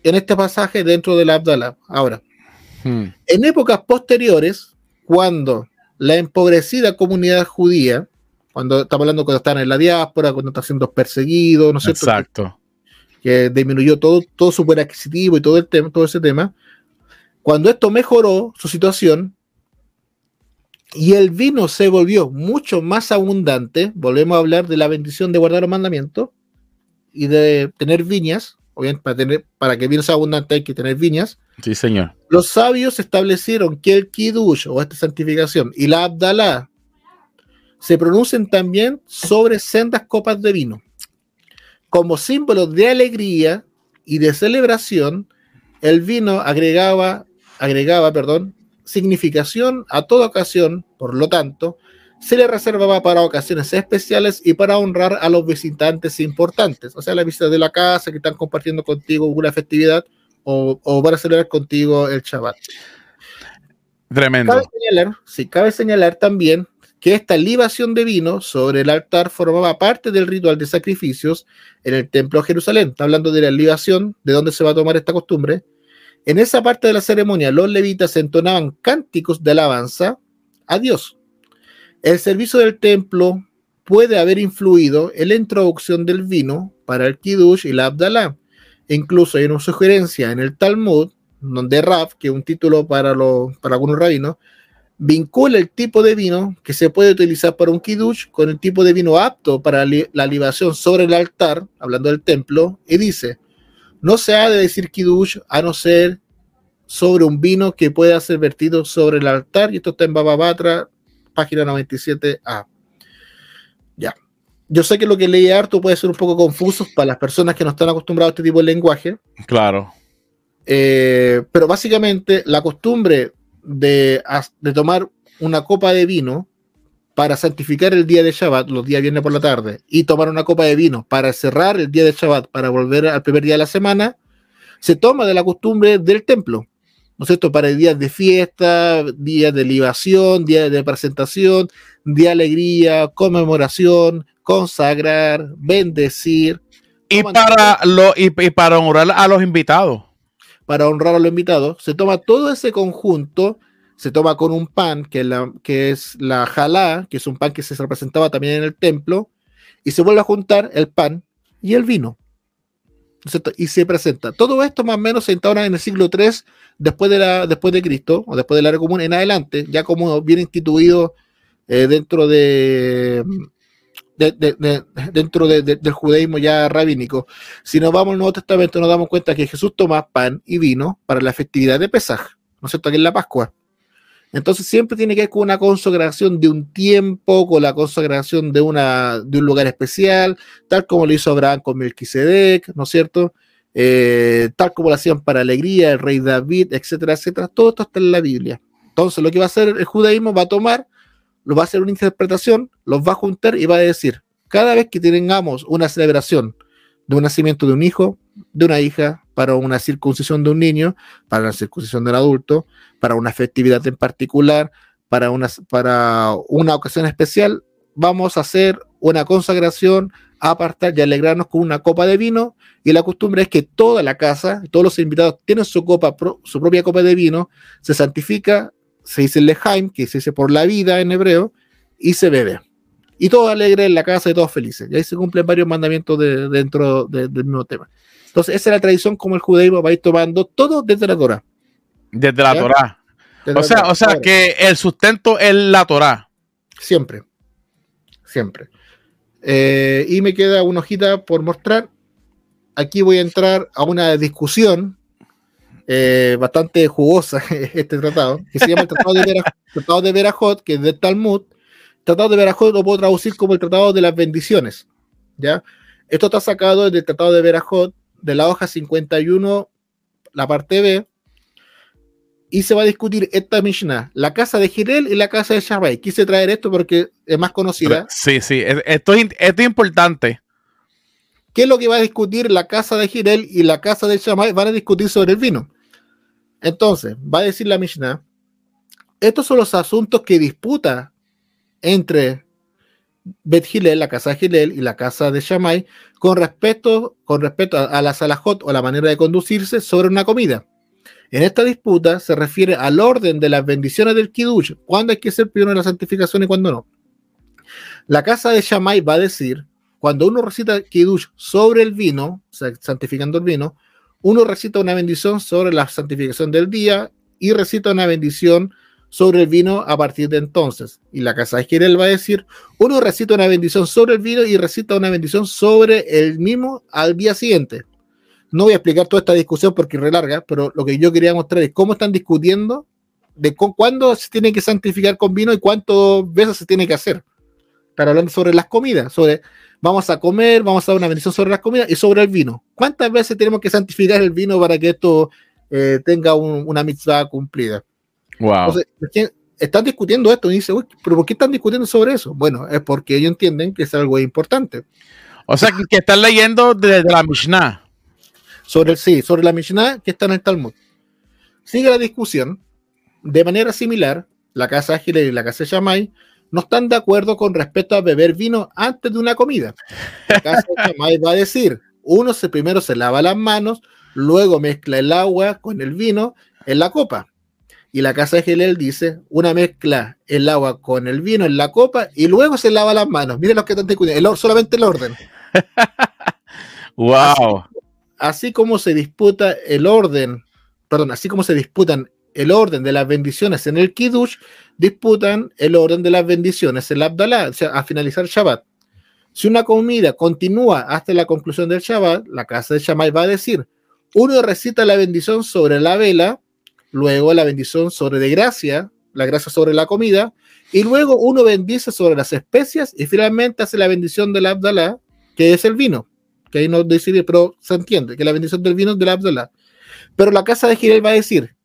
[SPEAKER 2] en este pasaje dentro del Abdallah. Ahora, hmm. en épocas posteriores, cuando la empobrecida comunidad judía cuando estamos hablando cuando están en la diáspora, cuando están siendo perseguidos, ¿no es cierto?
[SPEAKER 1] Exacto.
[SPEAKER 2] Que, disminuyó todo, todo su poder adquisitivo y todo, el tema, todo ese tema. Cuando esto mejoró su situación y el vino se volvió mucho más abundante, volvemos a hablar de la bendición de guardar los mandamientos y de tener viñas, obviamente para, tener, para que el vino sea abundante hay que tener viñas.
[SPEAKER 1] Sí, señor.
[SPEAKER 2] Los sabios establecieron que el kiddush o esta santificación y la abdalá se pronuncian también sobre sendas copas de vino. Como símbolo de alegría y de celebración, el vino agregaba, agregaba perdón, significación a toda ocasión, por lo tanto, se le reservaba para ocasiones especiales y para honrar a los visitantes importantes, o sea, la visita de la casa que están compartiendo contigo una festividad o, para celebrar contigo el Shabbat.
[SPEAKER 1] Tremendo.
[SPEAKER 2] Cabe señalar, sí, cabe señalar también que esta libación de vino sobre el altar formaba parte del ritual de sacrificios en el templo de Jerusalén. Está hablando de la libación, de dónde se va a tomar esta costumbre. En esa parte de la ceremonia, los levitas entonaban cánticos de alabanza a Dios. El servicio del templo puede haber influido en la introducción del vino para el Kiddush y la Abdalá. incluso hay una sugerencia en el Talmud, donde Raf, que es un título para, los, para algunos rabinos, vincula el tipo de vino que se puede utilizar para un kiddush con el tipo de vino apto para la libación sobre el altar, hablando del templo, y dice, no se ha de decir kiddush a no ser sobre un vino que pueda ser vertido sobre el altar, y esto está en Baba página 97a. Ya. Yo sé que lo que leí harto puede ser un poco confuso para las personas que no están acostumbradas a este tipo de lenguaje.
[SPEAKER 1] Claro.
[SPEAKER 2] Eh, pero básicamente la costumbre de, tomar una copa de vino para santificar el día de Shabbat, los días viernes por la tarde, y tomar una copa de vino para cerrar el día de Shabbat, para volver al primer día de la semana, se toma de la costumbre del templo, ¿no es cierto? Para días de fiesta, días de libación, días de presentación, de alegría, conmemoración, consagrar, bendecir.
[SPEAKER 1] Y para, lo, y para honrar a los invitados
[SPEAKER 2] para honrar a los invitados, se toma todo ese conjunto, se toma con un pan, que, es la jalá, que es un pan que se representaba también en el templo, y se vuelve a juntar el pan y el vino. Y se presenta. Todo esto más o menos se instaura en el siglo III después de, la, después de Cristo, o después del área común en adelante, ya como bien instituido eh, dentro de, dentro del judaísmo ya rabínico. Si nos vamos al Nuevo Testamento, nos damos cuenta que Jesús toma pan y vino para la festividad de Pesaj, ¿no es cierto? Que es la Pascua. Entonces siempre tiene que ver con una consagración de un tiempo, con la consagración de, una, de un lugar especial, tal como lo hizo Abraham con Melquisedec, ¿no es cierto? Eh, tal como lo hacían para alegría el rey David, etcétera, etcétera. Todo esto está en la Biblia. Entonces lo que va a hacer el judaísmo va a tomar lo va a hacer una interpretación, los va a juntar y va a decir, cada vez que tengamos una celebración de un nacimiento de un hijo, de una hija, para una circuncisión de un niño, para la circuncisión del adulto, para una festividad en particular, para una, para una ocasión especial, vamos a hacer una consagración, a apartar y alegrarnos con una copa de vino. Y la costumbre es que toda la casa, todos los invitados tienen su copa, su propia copa de vino, se santifica se dice lehaim, que se dice por la vida en hebreo, y se bebe. Y todo alegre en la casa y todos felices. Y ahí se cumplen varios mandamientos de, dentro del mismo tema. Entonces, esa es la tradición como el judaísmo va a ir tomando todo desde la Torah.
[SPEAKER 1] Desde la Torah. o sea, o sea que el sustento es la Torah.
[SPEAKER 2] siempre, siempre. Eh, y me queda una hojita por mostrar. Aquí voy a entrar a una discusión eh, bastante jugosa, este tratado, que se llama el Tratado de, Verajot, tratado de Verajot, que es de Talmud. Tratado de Verajot lo puedo traducir como el Tratado de las Bendiciones. ¿ya? Esto está sacado del Tratado de Verajot, de la hoja 51, la parte B, y se va a discutir esta Mishnah, la casa de Girel y la casa de Shabai. Quise traer esto porque es más conocida.
[SPEAKER 1] Sí, sí, esto, es importante.
[SPEAKER 2] ¿Qué es lo que va a discutir la casa de Girel y la casa de Shabai? Van a discutir sobre el vino. Entonces, va a decir la Mishnah, estos son los asuntos que disputa entre Bet Gilel, la casa de Gilel y la casa de Shammai con respecto, con respecto a, a la salahot o la manera de conducirse sobre una comida. En esta disputa se refiere al orden de las bendiciones del Kiddush, cuándo hay que ser primero en la santificación y cuándo no. La casa de Shammai va a decir, cuando uno recita Kiddush sobre el vino, santificando el vino, uno recita una bendición sobre la santificación del día y recita una bendición sobre el vino a partir de entonces. Y la casa de Jirel va a decir, uno recita una bendición sobre el vino y recita una bendición sobre el mismo al día siguiente. No voy a explicar toda esta discusión porque es larga, pero lo que yo quería mostrar es cómo están discutiendo de cuándo se tiene que santificar con vino y cuántas veces se tiene que hacer. Están hablando sobre las comidas, sobre vamos a comer, vamos a dar una bendición sobre las comidas y sobre el vino. ¿Cuántas veces tenemos que santificar el vino para que esto eh, tenga una mitzvah cumplida?
[SPEAKER 1] Wow.
[SPEAKER 2] están discutiendo esto y dice, pero ¿por qué están discutiendo sobre eso? Bueno, es porque ellos entienden que es algo importante.
[SPEAKER 1] O sea, que están leyendo desde la Mishnah
[SPEAKER 2] sobre el sí, sobre la Mishnah que está en el Talmud. Sigue la discusión. De manera similar, la casa de y la casa Shammai no están de acuerdo con respecto a beber vino antes de una comida. La casa de Shammai va a decir, uno se primero se lava las manos, luego mezcla el agua con el vino en la copa. Y la casa de Gilel dice, una mezcla el agua con el vino en la copa y luego se lava las manos. Miren los que están discutiendo, solamente el orden.
[SPEAKER 1] wow
[SPEAKER 2] así como se disputa el orden, perdón, así como se disputan el orden de las bendiciones en el Kiddush, disputan el orden de las bendiciones en el Abdalá, o sea, a finalizar el Shabbat. Si una comida continúa hasta la conclusión del Shabbat, la casa de Shammai va a decir, uno recita la bendición sobre la vela, luego la bendición sobre de gracia, la gracia sobre la comida, y luego uno bendice sobre las especias y finalmente hace la bendición del Abdalá, que es el vino que ahí no decide, pero se entiende que la bendición del vino es de la Abdalá. Pero la casa de Girel va a decir,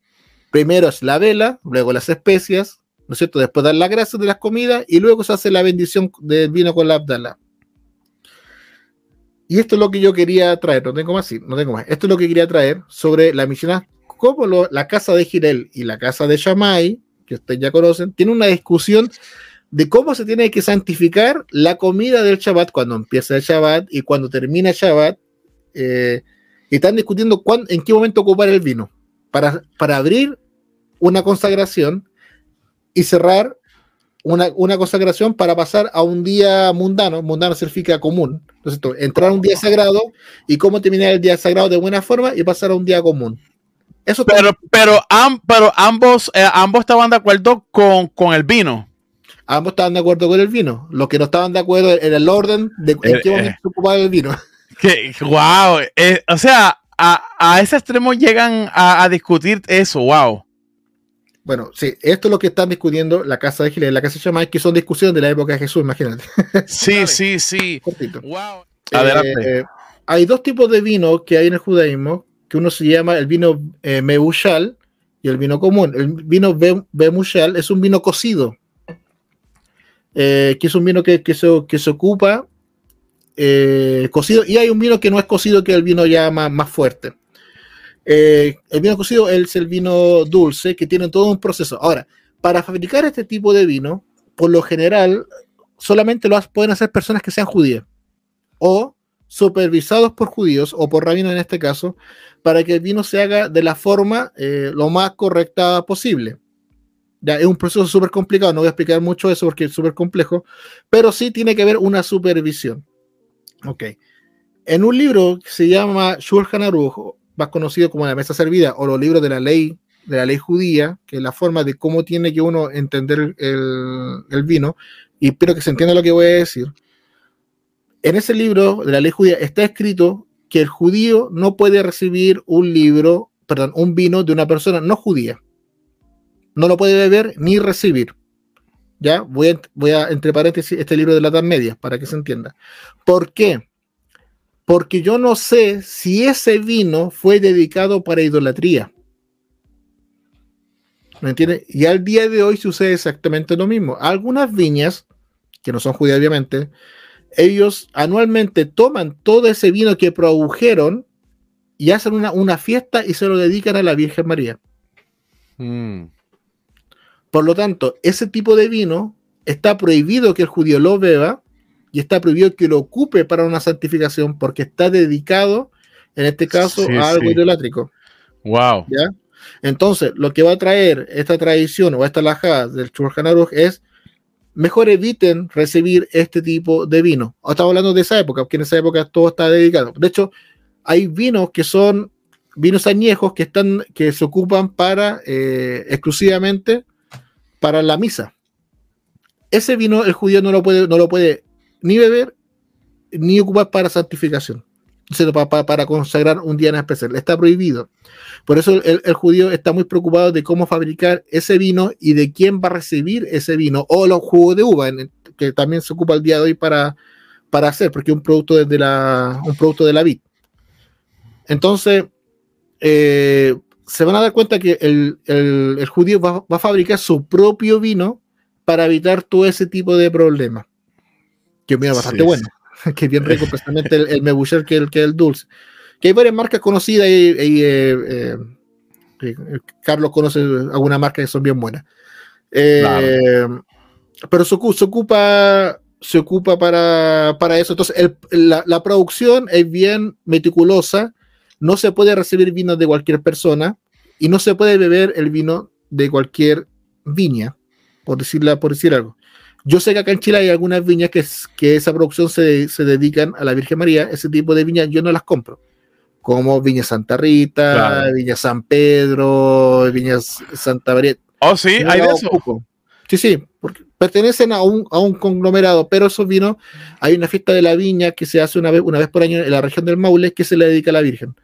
[SPEAKER 2] primero es la vela, luego las especias, ¿no es cierto? Después dar la gracia de las comidas y luego se hace la bendición del vino con la Abdalá. Y esto es lo que yo quería traer, no tengo más, no tengo más. Esto es lo que quería traer sobre la misión, como la casa de Girel y la casa de Shammai, que ustedes ya conocen, tiene una discusión de cómo se tiene que santificar la comida del Shabbat cuando empieza el Shabbat y cuando termina el Shabbat. Eh, están discutiendo en qué momento ocupar el vino para, para abrir una consagración y cerrar una, una, consagración para pasar a un día mundano. Mundano significa común. Entonces, entrar a un día sagrado y cómo terminar el día sagrado de buena forma y pasar a un día común.
[SPEAKER 1] Eso pero, pero, pero ambos, eh, ambos estaban de acuerdo con, con el vino
[SPEAKER 2] ambos estaban de acuerdo con el vino. Los que no estaban de acuerdo era el orden de en eh, qué momento eh. se ocupaba el vino.
[SPEAKER 1] Que, wow, eh, o sea, a, ese extremo llegan a, discutir eso, wow.
[SPEAKER 2] Bueno, sí, esto es lo que están discutiendo la casa de Gilead la casa de Shammai, que son discusiones de la época de Jesús, imagínate.
[SPEAKER 1] Sí, sí, sí.
[SPEAKER 2] Wow. Adelante. hay dos tipos de vino que hay en el judaísmo, que uno se llama el vino Meushal y el vino común. El vino Bemushal es un vino cocido eh, que es un vino que, se, que se ocupa eh, cocido, y hay un vino que no es cocido, que es el vino ya más, fuerte. Eh, el vino cocido es el vino dulce, que tiene todo un proceso. Ahora, para fabricar este tipo de vino, por lo general, solamente lo pueden hacer personas que sean judías o supervisados por judíos o por rabinos en este caso, para que el vino se haga de la forma lo más correcta posible es un proceso súper complicado, no voy a explicar mucho eso porque es súper complejo, pero sí tiene que haber una supervisión. Ok. En un libro que se llama Shulchan Aruch, más conocido como la mesa servida, o los libros de la ley, de la ley judía, que es la forma de cómo tiene que uno entender el, vino, y espero que se entienda lo que voy a decir. En ese libro de la ley judía está escrito que el judío no puede recibir un libro, perdón, un vino de una persona no judía. No lo puede beber ni recibir. ¿Ya? Voy a, voy a entre paréntesis, este libro de la Edad Media, para que se entienda. ¿Por qué? Porque yo no sé si ese vino fue dedicado para idolatría. ¿Me entiendes? Y al día de hoy sucede exactamente lo mismo. Algunas viñas, que no son judías obviamente, ellos anualmente toman todo ese vino que produjeron y hacen una, fiesta y se lo dedican a la Virgen María. Mm. Por lo tanto, ese tipo de vino está prohibido que el judío lo beba y está prohibido que lo ocupe para una santificación porque está dedicado, en este caso, a algo idolátrico.
[SPEAKER 1] Wow.
[SPEAKER 2] ¿Ya? Entonces, lo que va a traer esta tradición o esta lajada del Shulchan es mejor eviten recibir este tipo de vino. Estamos hablando de esa época, porque en esa época todo está dedicado. De hecho, hay vinos que son vinos añejos que están que se ocupan para eh, exclusivamente para la misa. Ese vino el judío no lo puede, no lo puede ni beber ni ocupar para santificación, para, para, consagrar un día en especial. Está prohibido. Por eso el, judío está muy preocupado de cómo fabricar ese vino y de quién va a recibir ese vino o los jugos de uva, que también se ocupa el día de hoy para, para hacer, porque es un producto, de la, un producto de la vid. Entonces, eh, se van a dar cuenta que el, judío va, a fabricar su propio vino para evitar todo ese tipo de problemas. Que es bastante bueno, que es bien rico, precisamente el, el mebucher que el, que el dulce. Que hay varias marcas conocidas y, eh, eh, Carlos conoce algunas marcas que son bien buenas. Eh, pero se, ocupa se ocupa para, para eso. Entonces, la, la producción es bien meticulosa no se puede recibir vino de cualquier persona y no se puede beber el vino de cualquier viña, por, decirla, por decir algo. Yo sé que acá en Chile hay algunas viñas que, que esa producción se, se, dedican a la Virgen María, ese tipo de viñas yo no las compro, como Viña Santa Rita, Viña San Pedro, Viña Santa María.
[SPEAKER 1] Oh, sí, hay de eso.
[SPEAKER 2] Sí, sí, porque pertenecen a un, a un conglomerado, pero esos vinos, hay una fiesta de la viña que se hace una vez, una vez por año en la región del Maule que se le dedica a la Virgen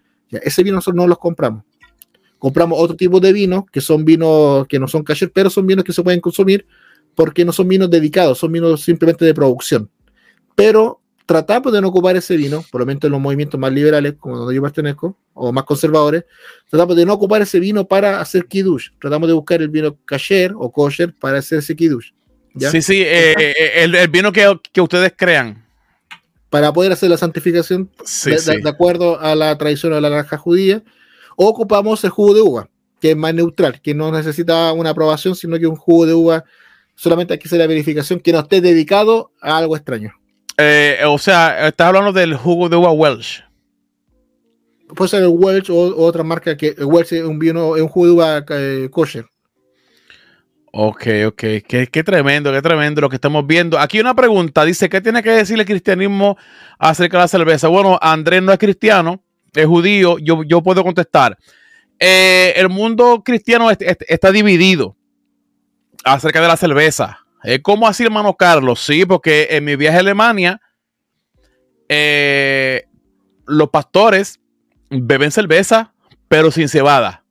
[SPEAKER 2] ese vino nosotros no los compramos. Compramos otro tipo de vinos, que son vinos que no son cacher, pero son vinos que se pueden consumir porque no son vinos dedicados, son vinos simplemente de producción. Pero tratamos de no ocupar ese vino, por lo menos en los movimientos más liberales, como donde yo pertenezco, o más conservadores, tratamos de no ocupar ese vino para hacer kiddush. Tratamos de buscar el vino kasher o kosher para hacer ese kiddush.
[SPEAKER 1] Sí, sí, eh, eh, el, vino que, que, ustedes crean
[SPEAKER 2] para poder hacer la santificación de, acuerdo a la tradición de la naranja judía, o ocupamos el jugo de uva, que es más neutral, que no necesita una aprobación, sino que un jugo de uva solamente hay que hacer la verificación que no esté dedicado a algo extraño.
[SPEAKER 1] Eh, o sea, estás hablando del jugo de uva Welsh.
[SPEAKER 2] Puede ser el Welsh o, otra marca que el Welsh es un vino, es un jugo de uva eh, kosher.
[SPEAKER 1] Ok, ok. Qué, qué, tremendo, qué tremendo lo que estamos viendo. Aquí una pregunta. Dice, ¿qué tiene que decir el cristianismo acerca de la cerveza? Bueno, Andrés no es cristiano, es judío. Yo, yo puedo contestar. Eh, el mundo cristiano está dividido acerca de la cerveza. ¿Cómo así, hermano Carlos? Sí, porque en mi viaje a Alemania, eh, los pastores beben cerveza, pero sin cebada.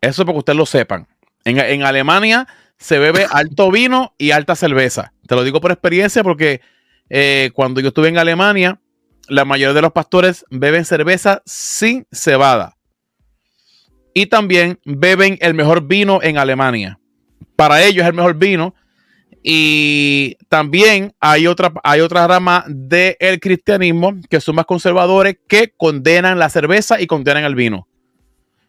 [SPEAKER 1] Eso para que ustedes lo sepan. En, Alemania se bebe alto vino y alta cerveza. Te lo digo por experiencia porque eh, cuando yo estuve en Alemania, la mayoría de los pastores beben cerveza sin cebada. Y también beben el mejor vino en Alemania. Para ellos es el mejor vino. Y también hay otra, hay otra rama del cristianismo que son más conservadores que condenan la cerveza y condenan el vino.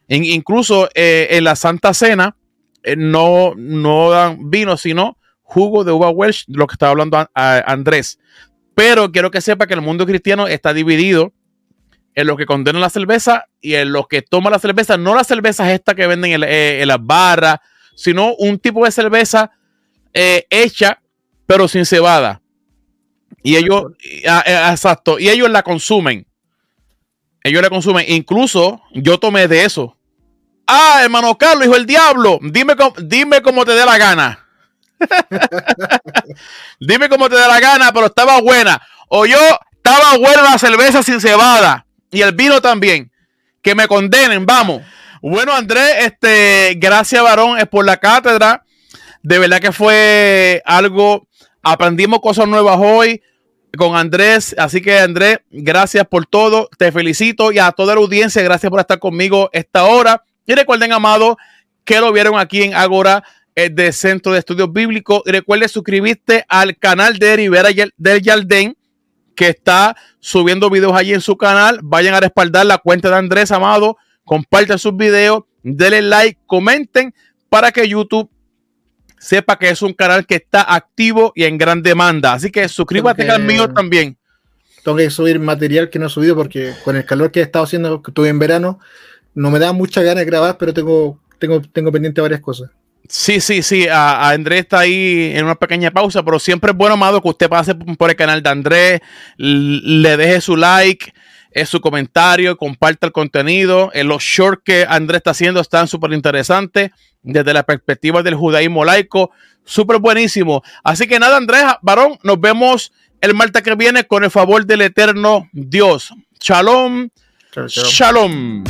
[SPEAKER 1] incluso eh, en la Santa Cena, eh, no, no dan vino, sino jugo de uva Welsh, lo que estaba hablando Andrés. Pero quiero que sepa que el mundo cristiano está dividido en los que condenan la cerveza y en los que toman la cerveza, no las cervezas estas que venden en, eh, las barras, sino un tipo de cerveza eh, hecha, pero sin cebada. Y ellos, ah, exacto, y ellos la consumen. Ellos la consumen. Incluso yo tomé de eso. Ah, hermano Carlos, hijo del diablo, dime, dime cómo te dé la gana. Dime cómo te da la gana, pero estaba buena. O yo, estaba buena la cerveza sin cebada. Y el vino también. Que me condenen, vamos. Bueno, Andrés, este, gracias, varón, es por la cátedra. De verdad que fue algo. Aprendimos cosas nuevas hoy con Andrés. Así que, Andrés, gracias por todo. Te felicito y a toda la audiencia, gracias por estar conmigo esta hora. Y recuerden, amado, que lo vieron aquí en Agora eh, de Centro de Estudios Bíblicos. Y recuerden suscribirte al canal de Rivera del Yaldén, que está subiendo videos allí en su canal. Vayan a respaldar la cuenta de Andrés Amado. Compartan sus videos, denle like, comenten para que YouTube sepa que es un canal que está activo y en gran demanda. Así que suscríbete al mío también.
[SPEAKER 2] Tengo que subir material que no he subido porque con el calor que he estado haciendo, que estuve en verano, no me da mucha ganas de grabar, pero tengo, tengo, tengo pendiente varias cosas.
[SPEAKER 1] Sí, sí, sí. A, Andrés está ahí en una pequeña pausa, pero siempre es bueno, amado, que usted pase por el canal de Andrés, le deje su like, eh, su comentario, comparta el contenido. Eh, los shorts que Andrés está haciendo están súper interesantes desde la perspectiva del judaísmo laico. Súper buenísimo. Así que nada, Andrés, varón, nos vemos el martes que viene con el favor del eterno Dios. Shalom. Shalom.